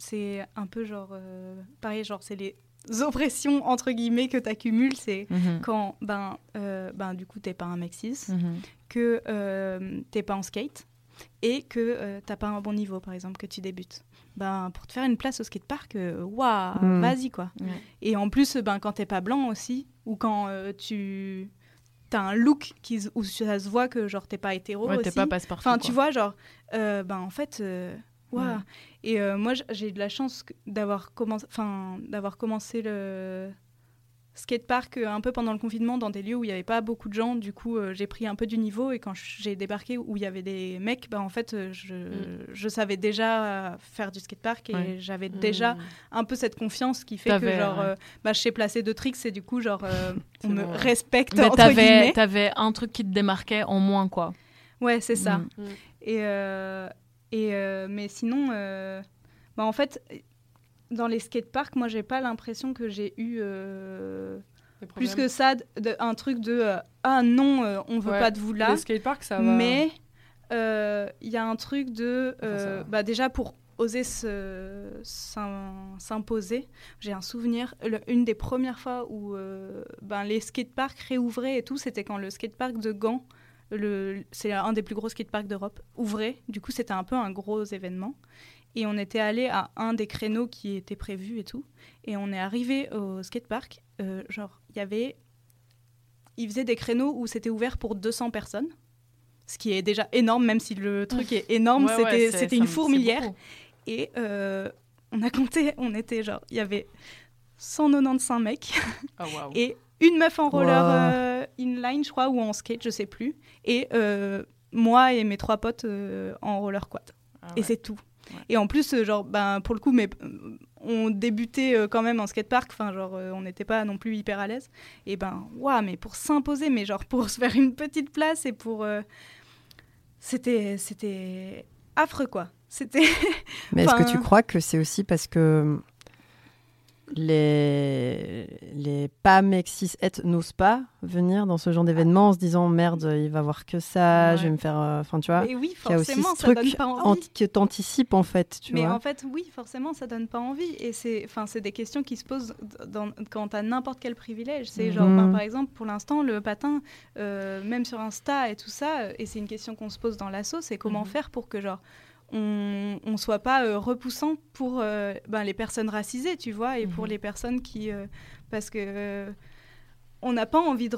c'est un peu genre. Euh, pareil, genre, c'est les oppressions entre guillemets que tu accumules, c'est mhm. quand ben, euh, ben du coup t'es pas un mec cis, mhm. que euh, t'es pas en skate et que t'as pas un bon niveau par exemple que tu débutes. Ben pour te faire une place au skatepark, waouh, mhm. vas-y quoi. Et en plus ben quand t'es pas blanc aussi ou quand tu t'as un look qui, où ça se voit que genre t'es pas hétéro ouais, t'es pas passe-partout. Enfin tu vois genre ben en fait et euh, moi, j'ai eu de la chance d'avoir commencé, d'avoir commencé le skatepark euh, un peu pendant le confinement dans des lieux où il n'y avait pas beaucoup de gens. Du coup, euh, j'ai pris un peu du niveau et quand j'ai débarqué où il y avait des mecs, bah, en fait, je, mm. je savais déjà faire du skatepark et j'avais mm. déjà un peu cette confiance qui fait que genre, bah, je sais placer deux tricks et du coup, genre, on me respecte. Mais t'avais, avais un truc qui te démarquait en moins, quoi. Ouais, c'est ça. Mm. Et, et, euh, mais sinon, euh, bah en fait, dans les skateparks, moi, j'ai pas l'impression que j'ai eu euh, plus que ça, de, un truc de ah non, on veut pas de vous là. Les skateparks, ça va. Mais il y a un truc de bah, déjà pour oser s'imposer. J'ai un souvenir, une des premières fois où ben, les skateparks réouvraient et tout, c'était quand le skatepark de Gand c'est un des plus gros skateparks d'Europe, ouvrait. Du coup, c'était un peu un gros événement. Et on était allé à un des créneaux qui était prévu et tout. Et on est arrivé au skatepark. Euh, genre, il y avait. Ils faisaient des créneaux où c'était ouvert pour 200 personnes. Ce qui est déjà énorme, même si le truc est énorme. c'était une fourmilière. Et euh, on a compté, on était genre. Il y avait 195 mecs. Oh, et une meuf en roller euh, inline, je crois, ou en skate, je sais plus. Et euh, moi et mes trois potes euh, en roller quad. Ah et c'est tout. Et en plus, genre, ben, pour le coup, mais, on débutait quand même en skatepark, enfin, genre, on n'était pas non plus hyper à l'aise. Et ben, waouh, mais pour s'imposer, mais genre, pour se faire une petite place et pour. c'était, c'était affreux, quoi. C'était. mais est-ce que tu crois que c'est aussi parce que les, les pas mecs cis n'osent pas venir dans ce genre d'événement en se disant merde, il va voir que ça, je vais me faire. Euh, enfin, tu vois. Mais oui, forcément, ça donne pas envie. que t'anticipes en fait. Tu mais en fait, oui, forcément, ça donne pas envie. Et c'est des questions qui se posent dans, quand t'as n'importe quel privilège. C'est genre, ben, mhm. par exemple, pour l'instant, le patin, euh, même sur Insta et tout ça, et c'est une question qu'on se pose dans l'assaut, c'est comment mhm. faire pour que genre on ne soit pas euh, repoussant pour euh, ben, les personnes racisées, tu vois, et pour mhm. les personnes qui... Euh, parce que on n'a pas envie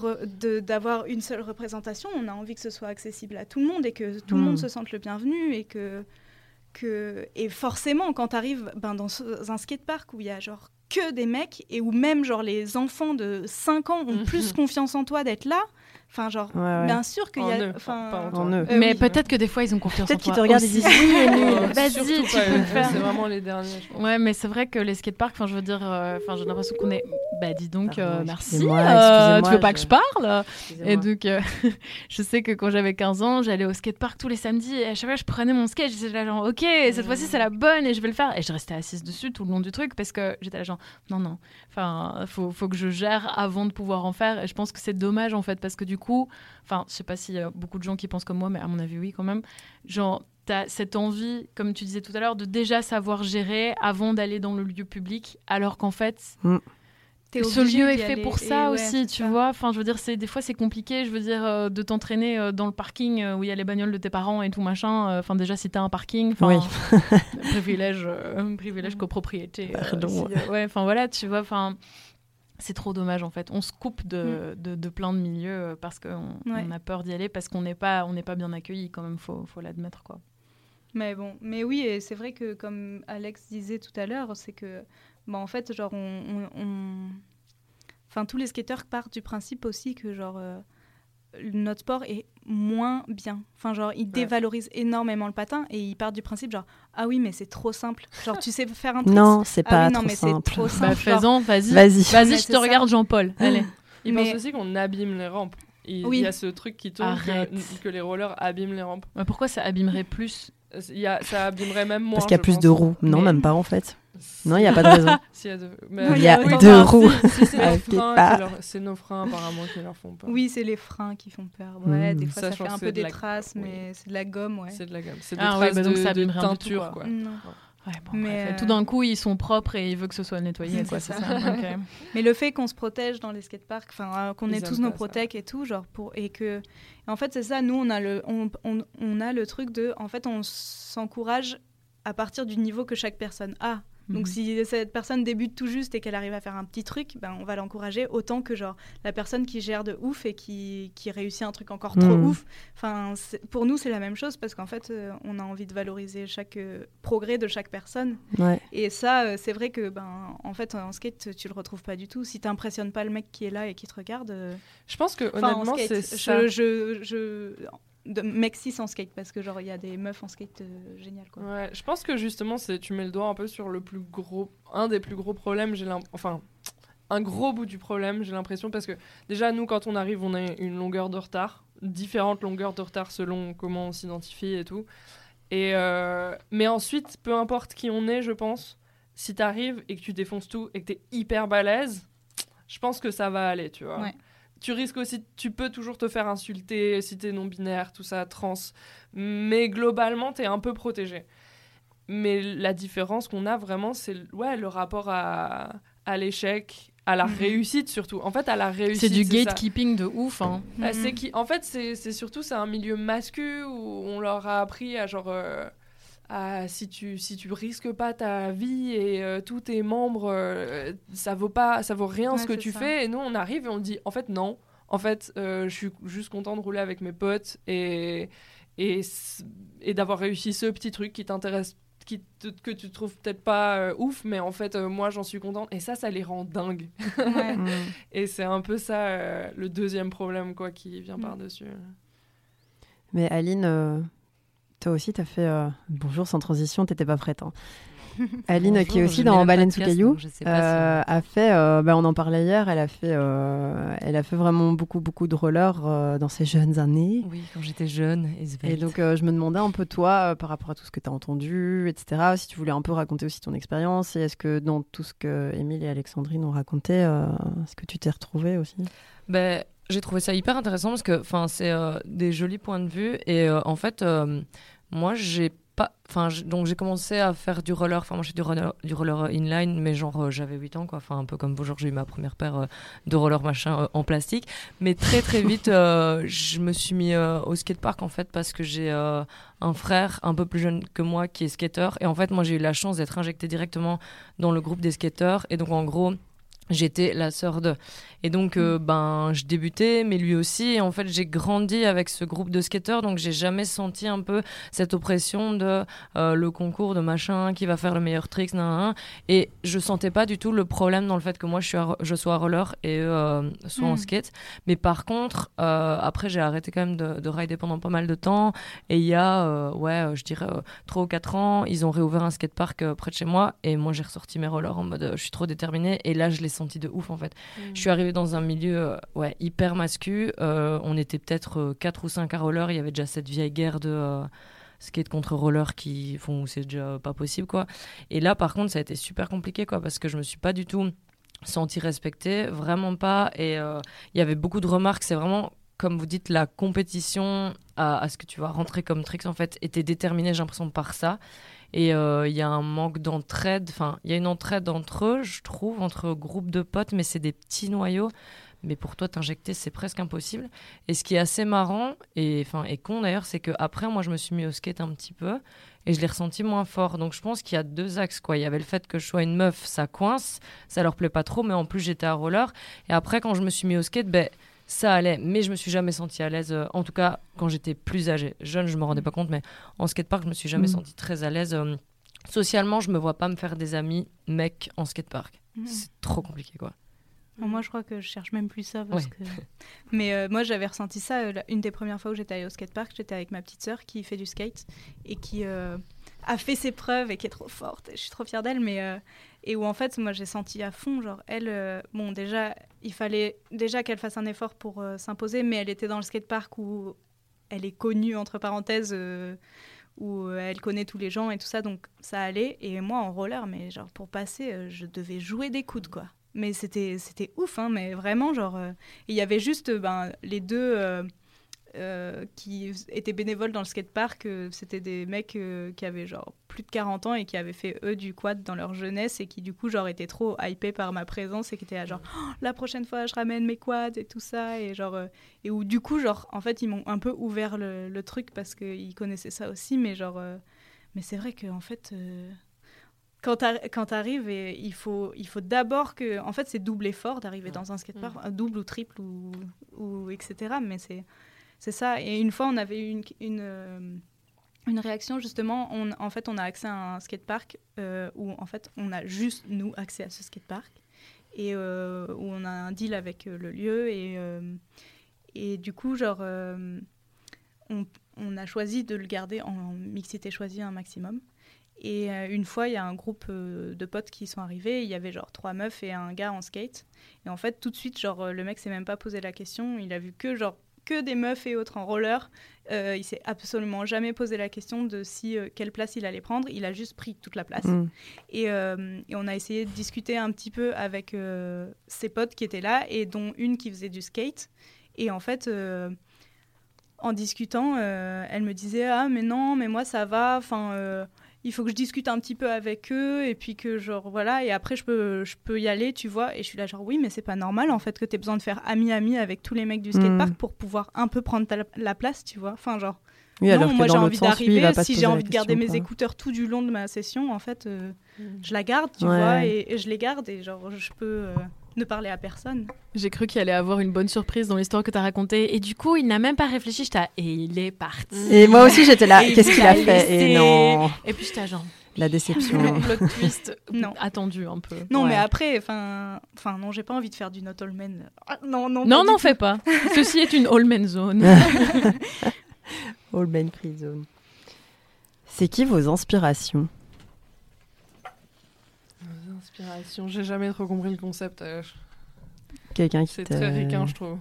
d'avoir une seule représentation, on a envie que ce soit accessible à tout le monde et que tout le monde mhm. se sente le bienvenu et que... que et forcément, quand tu arrives ben, dans un skatepark où il y a genre que des mecs et où même genre les enfants de 5 ans ont plus confiance en toi d'être là, Enfin, genre, bien sûr qu'il y a. Enfin, euh, mais peut-être que des fois, ils ont confiance en toi. Peut-être qu'ils te regardent et disent oui, Vas-y, tu peux le faire. C'est vraiment les derniers. Ouais, mais c'est vrai que les skateparks, enfin, je veux dire, euh, enfin, j'ai l'impression qu'on est. Bah, dis donc, euh, merci. tu veux pas que je parle? Et donc, je sais que quand j'avais 15 ans, j'allais au skatepark tous les samedis et à chaque fois, je prenais mon skate. J'étais là, genre, ok, cette fois-ci, c'est la bonne et je vais le faire. Et je restais assise dessus tout le long du truc parce que j'étais là, genre, non, non. Enfin, faut, faut que je gère avant de pouvoir en faire. Et je pense que c'est dommage, en fait, parce que du coup, enfin, je sais pas s'il y a beaucoup de gens qui pensent comme moi, mais à mon avis, oui, quand même. Genre, tu as cette envie, comme tu disais tout à l'heure, de déjà savoir gérer avant d'aller dans le lieu public, alors qu'en fait. Mm. Ce lieu est fait pour ça aussi, tu vois. Enfin, je veux dire, c'est des fois c'est compliqué. Je veux dire, euh, de t'entraîner euh, dans le parking euh, où il y a les bagnoles de tes parents et tout machin. Enfin, déjà si t'as un parking, enfin, privilège, privilège copropriété. ouais, enfin voilà, tu vois. Enfin, c'est trop dommage en fait. On se coupe de, mm. de, plein de milieux euh, parce qu'on on a peur d'y aller, parce qu'on n'est pas, on pas bien accueilli quand même, faut, faut l'admettre quoi. Mais bon, mais oui, et c'est vrai que comme Alex disait tout à l'heure, c'est que, bah, en fait, genre, on, Enfin, tous les skateurs partent du principe aussi que, genre, euh, notre sport est moins bien. Enfin, genre, ils dévalorisent énormément le patin et ils partent du principe, genre, ah oui, mais c'est trop simple. Genre, tu sais faire un trick Non, c'est ah pas non, mais simple. Trop bah, simple. faisons, vas-y. Vas-y, vas je te regarde, Jean-Paul. Allez. Ils pensent aussi qu'on abîme les rampes. Il y a ce truc qui tourne que, que, les rollers abîment les rampes. Mais pourquoi ça abîmerait plus? Il y a, ça abîmerait même moins. Parce qu'il y a plus de roues. Non, même pas en fait. Non, il n'y a pas de raison. il y a deux, roues. c'est nos freins apparemment qui leur font peur. Oui, c'est les freins qui font peur. Ouais, Des fois, ça, fait un peu des traces, mais c'est de la gomme. Ouais. C'est de la gomme. C'est des ah, traces bah, de, de teinture. Quoi. mais euh, Tout d'un coup, ils sont propres et ils veulent que ce soit nettoyé. Quoi, ça. Mais le fait qu'on se protège dans les skateparks, euh, qu'on ait tous nos protèques et tout, genre pour et que, en fait, c'est ça. Nous, on a le, on, on, on a le truc de, en fait, on s'encourage à partir du niveau que chaque personne a. Donc mhm. si cette personne débute tout juste et qu'elle arrive à faire un petit truc, ben, on va l'encourager autant que genre la personne qui gère de ouf et qui, qui réussit un truc encore trop mhm. ouf. Enfin, pour nous, c'est la même chose parce qu'en fait, euh, on a envie de valoriser chaque euh, progrès de chaque personne. Et ça, euh, c'est vrai que ben, en fait, en skate, tu le retrouves pas du tout. Si tu n'impressionnes pas le mec qui est là et qui te regarde. Je pense que honnêtement, c'est ça. Je, je, de mecs en skate parce que genre il y a des meufs en skate euh, géniales quoi. Ouais, je pense que justement c'est tu mets le doigt un peu sur le plus gros un des plus gros problèmes, j'ai enfin un gros bout du problème, j'ai l'impression parce que déjà nous quand on arrive, on a une longueur de retard, différentes longueurs de retard selon comment on s'identifie et tout. Et euh, mais ensuite, peu importe qui on est, je pense, si tu arrives et que tu défonces tout et que tu es hyper balèze, je pense que ça va aller, tu vois. Ouais tu risques aussi, tu peux toujours te faire insulter si t'es non-binaire, tout ça, trans. Mais globalement, t'es un peu protégé. Mais la différence qu'on a vraiment, c'est ouais, le rapport à, à l'échec, à la mhm. réussite surtout. En fait, à la réussite. C'est du gatekeeping de ouf. Hein. C'est qui, en fait, c'est surtout c'est un milieu masculin où on leur a appris à genre. Euh, si tu si tu risques pas ta vie et euh, tous tes membres euh, ça vaut pas ça vaut rien ce que tu fais. Et nous on arrive et on dit en fait non. En fait euh, je suis juste content de rouler avec mes potes et et, et d'avoir réussi ce petit truc qui t'intéresse qui que tu trouves peut-être pas ouf mais en fait moi j'en suis contente. Et ça ça les rend dingues. Mm. et c'est un peu ça le deuxième problème quoi qui vient mm. par dessus mais Aline toi aussi, tu as fait. Euh, bonjour, sans transition, t'étais pas prête. Hein. Aline, qui est aussi dans Baleine sous caillou, euh, a fait. Euh, bah, on en parlait hier. Elle a fait. elle a fait vraiment beaucoup, beaucoup de roller dans ses jeunes années. Oui, quand j'étais jeune. Et, donc, je me demandais un peu toi, par rapport à tout ce que tu as entendu, etc. Si tu voulais un peu raconter aussi ton expérience. Et est-ce que dans tout ce que Émile et Alexandrine ont raconté, est-ce que tu t'es retrouvée aussi? Ben, j'ai trouvé ça hyper intéressant parce que c'est euh, des jolis points de vue et euh, en fait euh, moi j'ai pas enfin donc j'ai commencé à faire du roller. Enfin moi j'ai du roller du roller inline mais genre j'avais 8 ans quoi. Enfin un peu comme vous genre j'ai eu ma première paire de roller machin en plastique. Mais très très vite je me suis mis au skatepark en fait parce que j'ai un frère un peu plus jeune que moi qui est skater et en fait moi j'ai eu la chance d'être injecté directement dans le groupe des skateurs. Et donc en gros j'étais la sœur de et donc, euh, mm. ben, je débutais, mais lui aussi. Et en fait, j'ai grandi avec ce groupe de skateurs, donc j'ai jamais senti un peu cette oppression de euh, le concours de machin qui va faire le meilleur trick, nan, Et je sentais pas du tout le problème dans le fait que moi je, suis je sois roller et eux euh, soient en mm. skate. Mais par contre, après, j'ai arrêté quand même de, de, rider pendant pas mal de temps. Et il y a, ouais, je dirais 3 ou 4 ans, ils ont réouvert un skatepark près de chez moi. Et moi, j'ai ressorti mes rollers en mode je suis trop déterminée. Et là, je l'ai de ouf en fait. Mm. Je suis arrivée dans un milieu euh, ouais, hyper mascu. Euh, on était peut-être 4 euh, ou 5 à roller. Il y avait déjà cette vieille guerre de skate contre roller qui font c'est déjà pas possible quoi. Et là par contre ça a été super compliqué quoi parce que je me suis pas du tout senti respectée, vraiment pas. Et il y avait beaucoup de remarques. C'est vraiment comme vous dites la compétition à, à, ce que tu vas rentrer comme tricks en fait était déterminée j'ai l'impression par ça. Et euh, il y a un manque d'entraide. Enfin, il y a une entraide entre eux, je trouve, entre groupes de potes, mais c'est des petits noyaux. Mais pour toi, t'injecter, c'est presque impossible. Et ce qui est assez marrant, et, enfin, et con d'ailleurs, c'est qu'après, moi, je me suis mis au skate un petit peu et je l'ai ressenti moins fort. Donc je pense qu'il y a deux axes. Quoi. Il y avait le fait que je sois une meuf, ça coince, ça leur plaît pas trop, mais en plus, j'étais à roller. Et après, quand je me suis mis au skate, ben ça allait, mais je me suis jamais sentie à l'aise. Euh, en tout cas, quand j'étais plus âgée. Jeune, je me rendais pas compte, mais en skatepark, je me suis jamais mm. sentie très à l'aise. Euh, socialement, je me vois pas me faire des amis mecs en skatepark. Mm. C'est trop compliqué, quoi. Moi, je crois que je cherche même plus ça. Parce que... Mais euh, moi, j'avais ressenti ça une des premières fois où j'étais allée au skatepark. J'étais avec ma petite sœur qui fait du skate et qui a fait ses preuves et qui est trop forte. je suis trop fière d'elle, mais et où en fait moi j'ai senti à fond genre elle euh, bon déjà il fallait déjà qu'elle fasse un effort pour euh, s'imposer mais elle était dans le skatepark où elle est connue entre parenthèses euh, où elle connaît tous les gens et tout ça, donc ça allait. Et moi, en roller, mais genre pour passer, je devais jouer des coudes, quoi. Mais c'était ouf, hein, mais vraiment, genre. Il y avait juste ben, les deux euh, qui étaient bénévoles dans le skatepark. Euh, c'était des mecs euh, qui avaient genre plus de 40 ans et qui avaient fait eux du quad dans leur jeunesse et qui du coup genre étaient trop hypés par ma présence et qui étaient là genre oh, la prochaine fois je ramène mes quads et tout ça et genre et où du coup genre en fait ils m'ont un peu ouvert le, truc parce qu'ils connaissaient ça aussi mais genre mais c'est vrai que en fait quand tu arrives, il faut, il faut d'abord que. En fait, c'est double effort d'arriver dans un skatepark, un double ou triple, ou, ou etc. Mais c'est c'est ça. Et une fois, on avait eu une, euh, une réaction, justement. On, en fait, on a accès à un skatepark euh, où, en fait, on a juste, nous, accès à ce skatepark. Et euh, où on a un deal avec le lieu. Et, et du coup, genre, on, on, a choisi de le garder en mixité choisie un maximum. Et une fois, il y a un groupe de potes qui sont arrivés. Il y avait genre trois meufs et un gars en skate. Et en fait, tout de suite, genre, le mec s'est même pas posé la question. Il a vu que genre que des meufs et autres en roller. Euh, il s'est absolument jamais posé la question de si euh, quelle place il allait prendre. Il a juste pris toute la place. Mm. Euh, et, on a essayé de discuter un petit peu avec ses potes qui étaient là et dont une qui faisait du skate. Et en fait, en discutant, elle me disait ah mais non mais moi ça va. Enfin il faut que je discute un petit peu avec eux et puis que genre voilà et après je peux je peux y aller tu vois et je suis là genre oui mais c'est pas normal en fait que tu aies besoin de faire ami ami avec tous les mecs du skatepark mm. pour pouvoir un peu prendre la place tu vois enfin genre non, moi j'ai envie d'arriver si j'ai envie de garder mes écouteurs tout du long de ma session en fait euh, mm. je la garde tu vois et, je les garde et genre je peux euh, ne parler à personne. J'ai cru qu'il allait avoir une bonne surprise dans l'histoire que tu as racontée. Et du coup, il n'a même pas réfléchi. J'étais et il est parti. Et moi aussi, j'étais là. Qu'est-ce qu'il a fait? Et non. Et puis j'étais genre. La déception. Le twist non. attendu un peu. Non, mais après, enfin, enfin, non, j'ai pas envie de faire du not all men. Ah, non, non. Non, non, fais pas. Ceci est une all men zone. all men free zone. C'est qui vos inspirations? J'ai jamais trop compris le concept. Euh. Quelqu'un qui C'est très ricain, je trouve.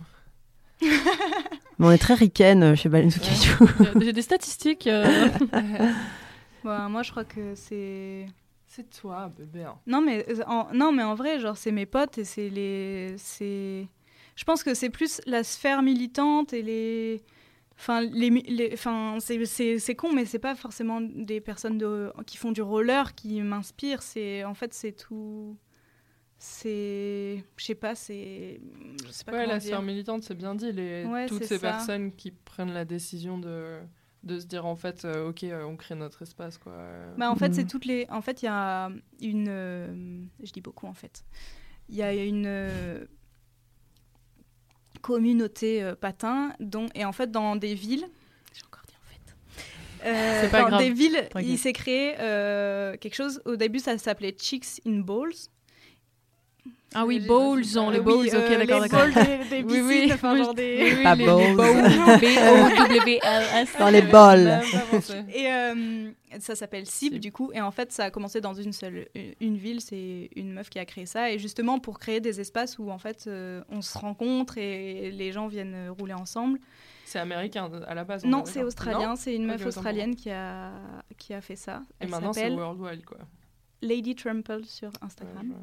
Mais on est très ricaine chez Balensukichu. J'ai des statistiques. Euh. moi, je crois que c'est. C'est toi, bébé. Hein. Non, mais en... non, mais en vrai, genre, c'est mes potes et c'est les. C'est. Je pense que c'est plus la sphère militante et les Enfin, les, enfin, c'est con, mais c'est pas forcément des personnes de, qui font du roller qui m'inspirent. C'est en fait, c'est tout. C'est, je sais pas, c'est. Ouais, la sphère militante, c'est bien dit. Les, toutes ces personnes qui prennent la décision de de se dire en fait euh, ok euh, on crée notre espace quoi bah en fait c'est mhm. toutes les en fait il y a une euh, je dis beaucoup en fait il y a une communauté euh, patin, dont, et en fait dans des villes, j'ai encore dit en fait, euh, dans des villes, il s'est créé euh, quelque chose. Au début, ça s'appelait Chicks in Balls. Ah oui, bowls, ont les bowls, ok, d'accord, d'accord. Les bowls des, oui, enfin genre des... Pas bowls. B-O-W-L-S. Dans les bols. Et euh, ça s'appelle CIB, du coup, et en fait, ça a commencé dans une seule une ville, c'est une meuf qui a créé ça, et justement pour créer des espaces où, en fait, euh, on se rencontre et les gens viennent rouler ensemble. C'est américain à la base Non, c'est australien, c'est une meuf australienne qui a, qui a fait ça. Et maintenant, c'est worldwide, quoi. Lady Trample sur Instagram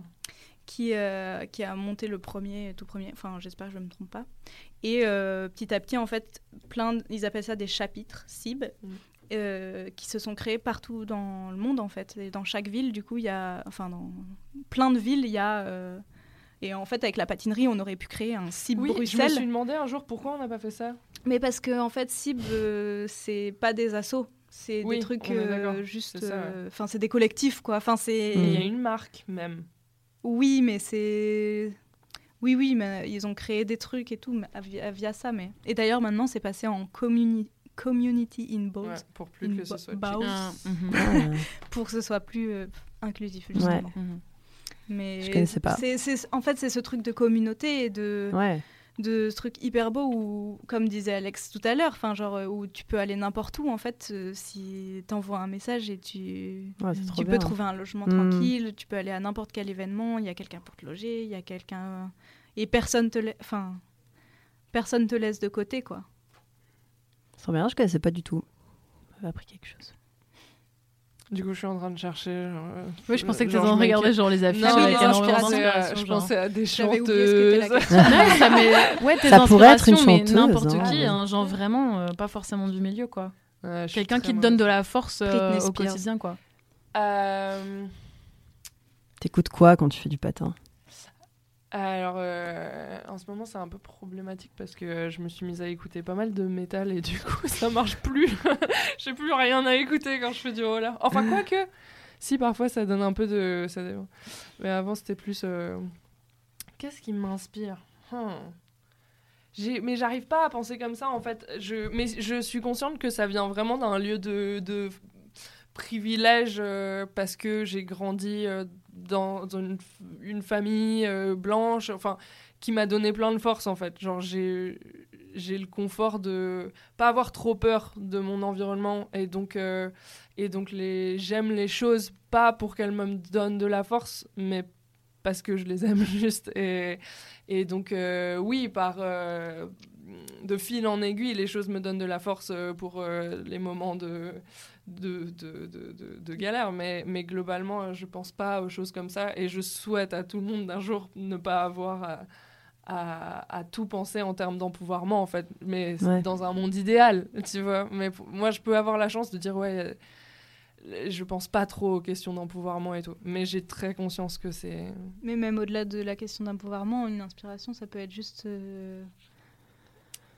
qui, euh, qui a monté le premier, tout premier, enfin j'espère que je ne me trompe pas. Et euh, petit à petit, en fait, plein ils appellent ça des chapitres, CIB, mm. euh, qui se sont créés partout dans le monde, en fait. Et dans chaque ville, du coup, il y a, enfin dans plein de villes, il y a... et en fait, avec la patinerie, on aurait pu créer un CIB oui, Bruxelles. Je me suis demandé un jour pourquoi on n'a pas fait ça. Mais parce que en fait, CIB, c'est pas des assos. C'est des trucs juste. Enfin, c'est des collectifs, quoi. Enfin, c'est. Il y a une marque même. Oui, mais c'est. Oui, oui, mais ils ont créé des trucs et tout via, ça. Mais... Et d'ailleurs, maintenant, c'est passé en community in Bold. pour plus que ce soit ah, mhm. pour que ce soit plus euh, inclusif, justement. Mhm. Mais Je connaissais pas. en fait, c'est ce truc de communauté et de. Ouais de ce truc hyper beau où, comme disait Alex tout à l'heure, enfin genre euh, où tu peux aller n'importe où en fait euh, si tu envoies un message et tu, tu peux trouver un logement mm. tranquille, tu peux aller à n'importe quel événement, il y a quelqu'un pour te loger, il y a quelqu'un et personne te enfin personne te laisse de côté quoi. C'est bien, je connaissais pas du tout. appris quelque chose. Du coup, je suis en train de chercher. Euh, oui, je pensais que tu en regardais genre les affiches avec Je pensais à des chanteuses. ça, ouais, tes ça pourrait être une chanteuse. N'importe hein. qui, hein, genre vraiment euh, pas forcément du milieu, quoi. Quelqu'un qui te donne de la force euh, au quotidien, quoi. T'écoutes quoi quand tu fais du patin? Alors, euh, en ce moment, c'est un peu problématique parce que je me suis mise à écouter pas mal de métal et du coup, ça marche plus. J'ai plus rien à écouter quand je fais du roller. Enfin, quoi que, si parfois ça donne un peu de. Ça... Mais avant, c'était plus. Euh, qu'est-ce qui m'inspire? Hmm. Mais j'arrive pas à penser comme ça en fait. Je... Mais je suis consciente que ça vient vraiment d'un lieu de, de privilège euh, parce que j'ai grandi dans, une, famille euh, blanche, enfin, qui m'a donné plein de force en fait. Genre, j'ai le confort de pas avoir trop peur de mon environnement et donc euh, donc j'aime les choses pas pour qu'elles me donnent de la force mais parce que je les aime juste et et donc euh, oui par de fil en aiguille les choses me donnent de la force pour les moments de de, de, de, de, galère, mais, mais globalement, je pense pas aux choses comme ça et je souhaite à tout le monde d'un jour ne pas avoir à, à, tout penser en termes d'empouvoirment, en fait, mais dans un monde idéal, tu vois. Mais moi, je peux avoir la chance de dire, ouais, je pense pas trop aux questions d'empouvoirment et tout, mais j'ai très conscience que c'est. Mais même au-delà de la question d'empouvoirment, une inspiration, ça peut être juste. Euh,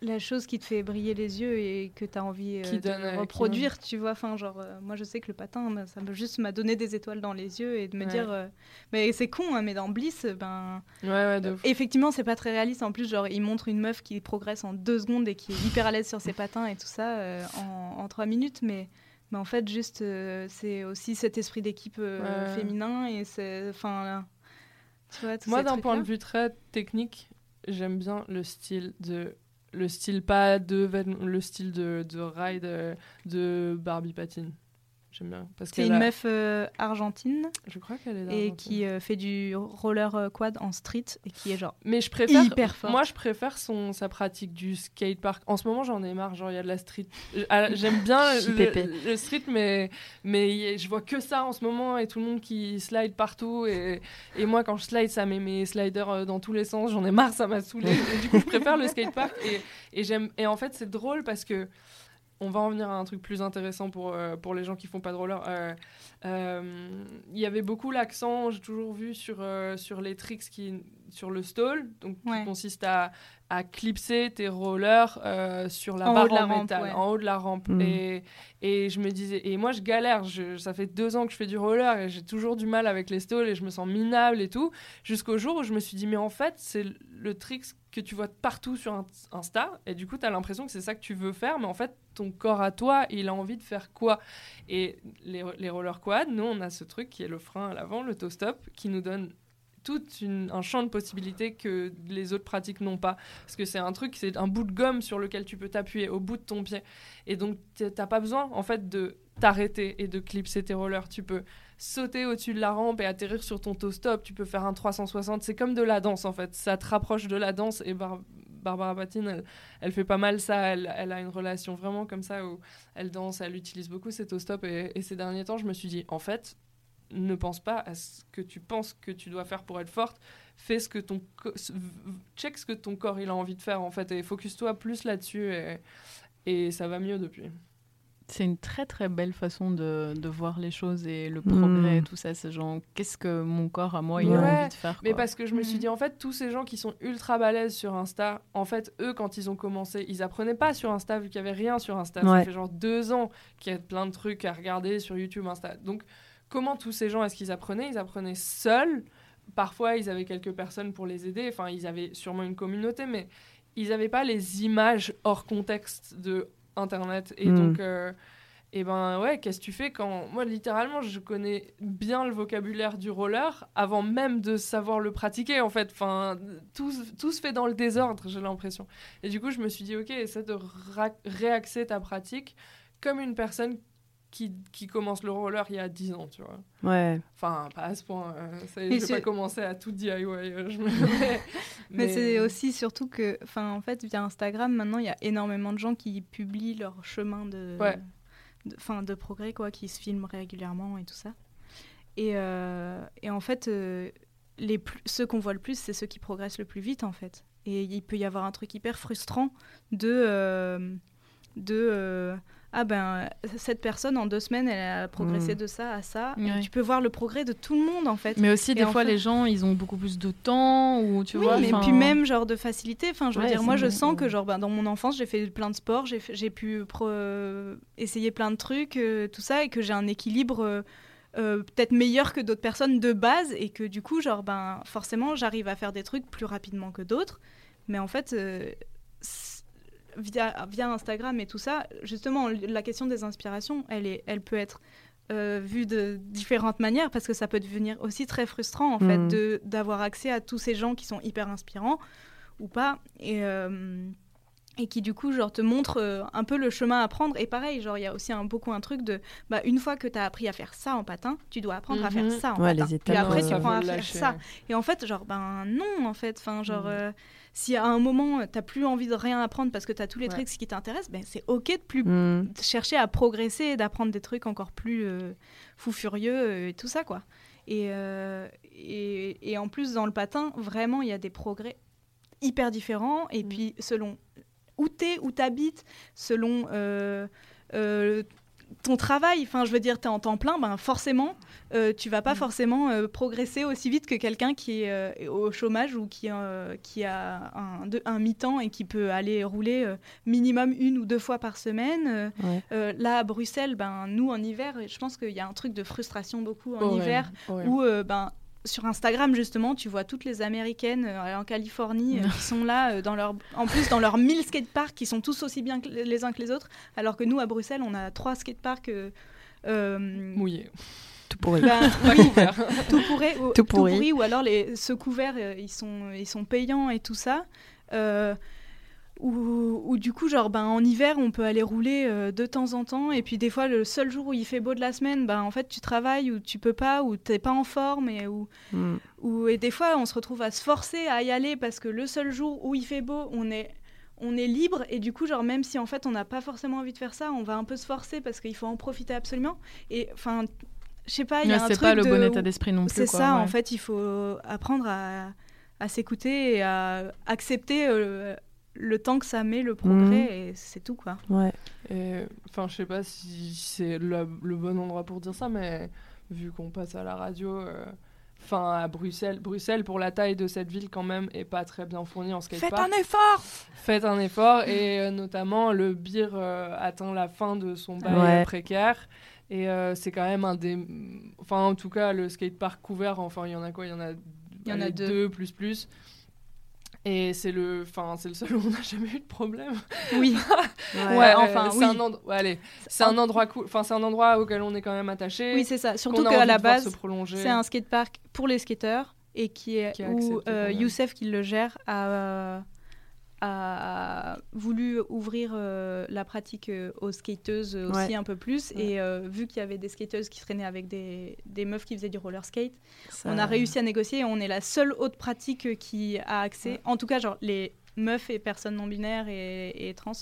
la chose qui te fait briller les yeux et que tu as envie euh, de reproduire, tu vois. Enfin, genre, euh, moi, je sais que le patin, bah, ça me juste m'a donné des étoiles dans les yeux et de me dire, euh, mais c'est con, hein, mais dans Bliss, ben, ouais, effectivement, c'est pas très réaliste. En plus, genre, il montre une meuf qui progresse en deux secondes et qui est hyper à l'aise sur ses patins et tout ça en, trois minutes, mais, mais en fait, juste, c'est aussi cet esprit d'équipe féminin et c'est, enfin, tu vois. Moi, d'un point de vue très technique, j'aime bien le style de le style pas de le style de, de ride euh, de Barbie Patine. J'aime bien. C'est une meuf euh, argentine. Je crois qu'elle est Et qui euh, fait du roller euh, quad en street et qui est genre. Mais je préfère. Hyper forte. Moi, je préfère son, sa pratique du skatepark. En ce moment, j'en ai marre. Genre, il y a de la street. Ah, j'aime bien le, street, mais, mais je vois que ça en ce moment et tout le monde qui slide partout. Et, et moi, quand je slide, ça met mes sliders dans tous les sens. J'en ai marre, ça m'a saoulé. du coup, je préfère le skatepark. Et, et, et en fait, c'est drôle parce que on va en venir à un truc plus intéressant pour, euh, pour les gens qui font pas de roller. Euh, euh, il y avait beaucoup l'accent, j'ai toujours vu sur, sur les tricks qui, sur le stall, donc qui consiste à, à clipser tes rollers sur la barre en métal, en haut de la rampe. Mm. Et, et je me disais, et moi je galère, ça fait deux ans que je fais du roller et j'ai toujours du mal avec les stalls et je me sens minable et tout, jusqu'au jour où je me suis dit, mais en fait, c'est le trick que tu vois partout sur Insta. Et du coup tu as l'impression que c'est ça que tu veux faire mais en fait ton corps à toi il a envie de faire quoi? Et les, les roller quad nous on a ce truc qui est le frein à l'avant le toe stop qui nous donne tout un champ de possibilités que les autres pratiques n'ont pas. Parce que c'est un truc, c'est un bout de gomme sur lequel tu peux t'appuyer au bout de ton pied. Et donc, t'as pas besoin, en fait, de t'arrêter et de clipser tes rollers. Tu peux sauter au-dessus de la rampe et atterrir sur ton toe stop. Tu peux faire un 360. C'est comme de la danse en fait. Ça te rapproche de la danse et Barbara Patine, elle, fait pas mal ça. Elle, a une relation vraiment comme ça où elle danse, elle utilise beaucoup ses toe stop. Et, et, ces derniers temps, je me suis dit, en fait, ne pense pas à ce que tu penses que tu dois faire pour être forte. Fais ce que ton check ce que ton corps il a envie de faire en fait et focus-toi plus là-dessus et, et ça va mieux depuis. C'est une très très belle façon de, de, voir les choses et le progrès, mm. tout ça. C'est genre, qu'est-ce que mon corps à moi, il a envie de faire Mais parce que je me suis mm. dit, en fait, tous ces gens qui sont ultra balèzes sur Insta, en fait, eux, quand ils ont commencé, ils apprenaient pas sur Insta vu qu'il y avait rien sur Insta. Ça fait genre deux ans qu'il y a plein de trucs à regarder sur YouTube, Insta. Donc, comment tous ces gens, est-ce qu'ils apprenaient? Ils apprenaient seuls. Parfois, ils avaient quelques personnes pour les aider. Enfin, ils avaient sûrement une communauté, mais ils n'avaient pas les images hors contexte de Internet. Et hmm. donc, euh, et ben ouais, qu'est-ce que tu fais quand. Moi, littéralement, je connais bien le vocabulaire du roller avant même de savoir le pratiquer, en fait. Enfin, tout, tout se fait dans le désordre, j'ai l'impression. Et du coup, je me suis dit, ok, essaie de réaxer ta pratique comme une personne qui, qui, commence le roller il y a 10 ans, tu vois. Ouais. Enfin, pas à ce point. Euh, ça je vais pas commencer à tout DIY. Euh, je me... mais, c'est aussi surtout que, enfin, en fait, via Instagram, maintenant, il y a énormément de gens qui publient leur chemin de... de, de, progrès, quoi, qui se filment régulièrement et tout ça. Et, et en fait, les plus, ceux qu'on voit le plus, c'est ceux qui progressent le plus vite, en fait. Et il peut y avoir un truc hyper frustrant de... de ah ben cette personne en deux semaines elle a progressé mm. de ça à ça. Et tu peux voir le progrès de tout le monde en fait. Mais aussi des fois les gens ils ont beaucoup plus de temps ou tu oui, vois mais puis même genre de facilité. Enfin je veux dire moi je sens que genre ben, dans mon enfance j'ai fait plein de sports j'ai pu essayer plein de trucs euh, tout ça et que j'ai un équilibre euh, euh, peut-être meilleur que d'autres personnes de base et que du coup genre ben forcément j'arrive à faire des trucs plus rapidement que d'autres. Mais en fait via, via Instagram et tout ça, justement, la question des inspirations, elle, est, elle peut être euh, vue de différentes manières parce que ça peut devenir aussi très frustrant en fait mm. d'avoir accès à tous ces gens qui sont hyper inspirants ou pas et, euh, et qui du coup genre te montrent euh, un peu le chemin à prendre. Et pareil genre il y a aussi un, beaucoup un truc de bah, une fois que tu as appris à faire ça en patin tu dois apprendre à faire mm-hmm. ça en patin. et après tu apprends à faire ça. et en fait genre ben non en fait. Enfin genre mm si à un moment, tu n'as plus envie de rien apprendre parce que tu as tous les trucs qui t'intéressent, ben, c'est OK de plus mm. chercher à progresser et d'apprendre des trucs encore plus euh, fou furieux euh, et tout ça. quoi. Euh, et, et, en plus, dans le patin, vraiment, il y a des progrès hyper différents. Et mm. puis, selon où tu es, où tu habites, selon ton travail, enfin je veux dire, tu es en temps plein, ben forcément, euh, tu vas pas mm. forcément euh, progresser aussi vite que quelqu'un qui est euh, au chômage ou qui, qui a un, un mi-temps et qui peut aller rouler minimum une ou deux fois par semaine. là, à Bruxelles, ben, nous, en hiver, je pense qu'il y a un truc de frustration beaucoup en hiver où ben, sur Instagram justement, tu vois toutes les américaines euh, en Californie euh, qui sont là euh, dans leur en plus dans leurs 1000 skateparks qui sont tous aussi bien les uns que les autres alors que nous à Bruxelles, on a trois skateparks mouillés. Tout pourri. Ben, tout pourri, ou, tout, pourri. ou alors les ceux couverts ils sont ils sont payants et tout ça ou du coup, genre, ben, en hiver, on peut aller rouler euh, de temps en temps. Et puis, des fois, le seul jour où il fait beau de la semaine, ben, en fait, tu travailles ou tu peux pas, ou t'es pas en forme. Et, ou, mm. ou, et des fois, on se retrouve à se forcer à y aller parce que le seul jour où il fait beau, on est, on est libre. Et du coup, genre, même si en fait, on n'a pas forcément envie de faire ça, on va un peu se forcer parce qu'il faut en profiter absolument. Et enfin, je sais pas, il y a un truc. C'est pas le bon état d'esprit non plus. C'est ça, en fait, il faut apprendre à, à s'écouter et à accepter. Euh, le temps que ça met le progrès mhm. et c'est tout quoi. Ouais. Enfin, je sais pas si c'est le, bon endroit pour dire ça, mais vu qu'on passe à la radio, euh, enfin à Bruxelles, Bruxelles pour la taille de cette ville quand même est pas très bien fournie en skatepark. Faites un effort. Faites un effort et euh, notamment le bir euh, atteint la fin de son bail précaire. Et c'est quand même un des. Enfin, en tout cas, le skatepark couvert, enfin, il y en a quoi? Il y en a, il y en a deux. deux plus plus. Et c'est le, enfin, c'est le seul où on n'a jamais eu de problème. Oui. ouais, enfin, c'est un, endroit, allez, c'est un endroit cool. Enfin, c'est un endroit auquel on est quand même attaché. Oui, c'est ça. Surtout qu'à la base, c'est un skatepark pour les skateurs et qui est où euh, Youssef qui le gère a a voulu ouvrir euh, la pratique euh, aux skateuses aussi un peu plus. Et euh, vu qu'il y avait des skateuses qui traînaient avec des, des meufs qui faisaient du roller skate, on a réussi à négocier. Et on est la seule autre pratique qui a accès, en tout cas, genre les meufs et personnes non binaires et, et trans,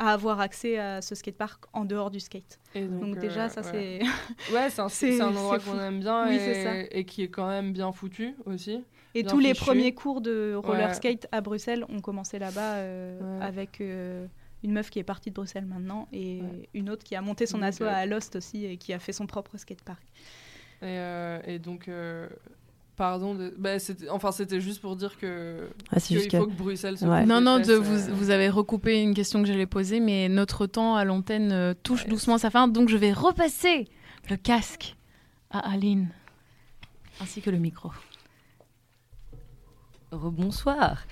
à avoir accès à ce skatepark en dehors du skate. donc, déjà, ça c'est. ouais, c'est un, un, endroit qu'on aime bien et, et qui est quand même bien foutu aussi. Et tous les premiers cours de roller skate à Bruxelles ont commencé là-bas euh, avec euh, une meuf qui est partie de Bruxelles maintenant et une autre qui a monté son asso à Lost aussi et qui a fait son propre skatepark. Et, euh, et donc, pardon, de... bah, enfin c'était juste pour dire que ah, il faut que Bruxelles se Non, non, de, vous, vous, avez recoupé une question que j'allais poser, mais notre temps à l'antenne touche doucement sa fin, donc je vais repasser le casque à Aline ainsi que le micro. Rebonsoir.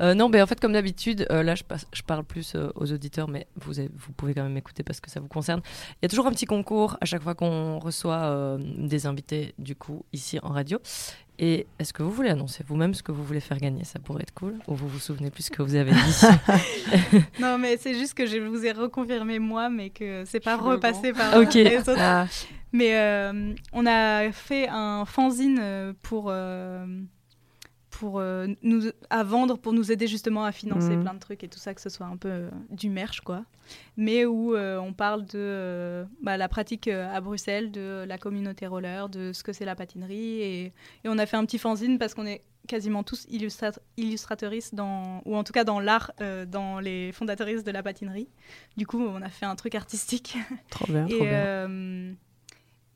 Euh, non, mais en fait, comme d'habitude, euh, là, je, je, parle plus euh, aux auditeurs, mais vous, vous pouvez quand même m'écouter parce que ça vous concerne. Il y a toujours un petit concours à chaque fois qu'on reçoit des invités, du coup, ici en radio. Et est-ce que vous voulez annoncer vous-même ce que vous voulez faire gagner? Ça pourrait être cool. Ou vous vous souvenez plus ce que vous avez dit? Non, mais c'est juste que je vous ai reconfirmé moi, mais que c'est pas repassé par les autres. Ah. Mais on a fait un fanzine pour pour nous à vendre pour nous aider justement à financer Mhm. plein de trucs et tout ça que ce soit un peu du merch quoi mais où on parle de bah, la pratique à Bruxelles de la communauté roller de ce que c'est la patinerie et, et on a fait un petit fanzine parce qu'on est quasiment tous illustra illustratrices dans, ou en tout cas dans l'art, euh, dans les fondatrices de la patinerie. Du coup, on a fait un truc artistique. Trop bien, et, trop bien. euh,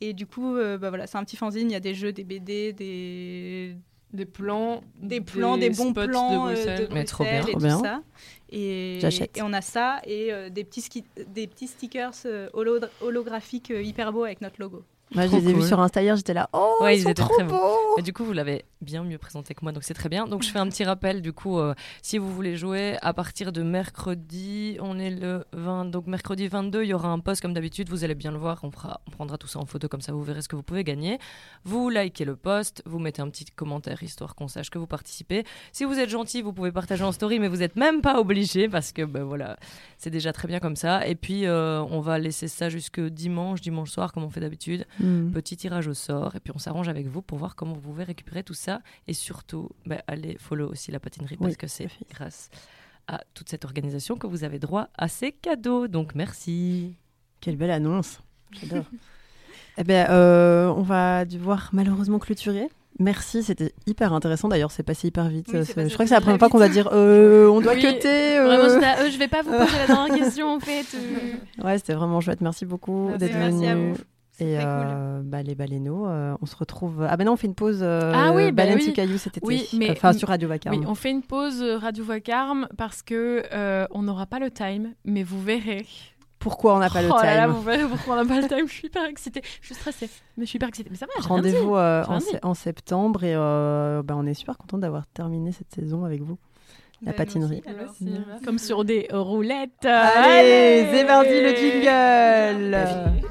et du coup, euh, bah voilà, c'est un petit fanzine. Il y a des jeux, des BD, des des plans, des plans, des, bons spots plans de euh, Bruxelles. de Mais trop bien. Bruxelles Trop et bien. tout ça. Et, J'achète. et on a ça et euh, des petits ski- des petits stickers euh, holo- holographiques euh, hyper beaux avec notre logo. Moi, je les ai vus sur Insta hier, j'étais là. Oh, Ouais, ils, ils sont étaient trop très beaux. beaux. Et du coup, vous l'avez bien mieux présenté que moi, donc c'est très bien. Donc je fais un petit rappel, du coup, euh, si vous voulez jouer, à partir de mercredi, on est le 20, donc mercredi 22, il y aura un post comme d'habitude, vous allez bien le voir, on, fera, on prendra tout ça en photo, comme ça vous verrez ce que vous pouvez gagner. Vous likez le post, vous mettez un petit commentaire, histoire qu'on sache que vous participez. Si vous êtes gentil, vous pouvez partager en story, mais vous n'êtes même pas obligé, parce que ben voilà, c'est déjà très bien comme ça. Et puis, euh, on va laisser ça jusque dimanche, dimanche soir, comme on fait d'habitude Hmm. petit tirage au sort et puis on s'arrange avec vous pour voir comment vous pouvez récupérer tout ça et surtout bah, allez follow aussi la patinerie parce Oui, que c'est grâce à toute cette organisation que vous avez droit à ces cadeaux donc merci Quelle belle annonce. J'adore. eh bien, euh, on va devoir malheureusement clôturer. Merci, c'était hyper intéressant. D'ailleurs, c'est passé hyper vite. Oui, passé je crois que c'est la première fois qu'on va dire euh, on doit Oui, euh. Vraiment, là, euh, je vais pas vous poser la dernière question en fait. euh. Ouais, c'était vraiment chouette. Merci beaucoup d'être merci à venu. vous. Et cool. euh, bah, les baleineaux, euh, on se retrouve. Ah ben non, on fait une pause. euh, Ah oui, bah baleine oui. sous caillou cet été. Oui, mais- enfin sur Radio Vacarme. Oui, on fait une pause euh, Radio Vacarme parce que euh, on n'aura pas le time, mais vous verrez. Pourquoi on n'a pas le oh time là là, vous verrez pourquoi on n'a pas le time. Je suis hyper excitée. Je suis stressée, mais je suis hyper excitée. Mais ça va. Rendez-vous euh, en, septembre et euh, bah, on est super content d'avoir terminé cette saison avec vous. La Bah, patinerie. Comme sur des roulettes. Allez, c'est parti le jingle.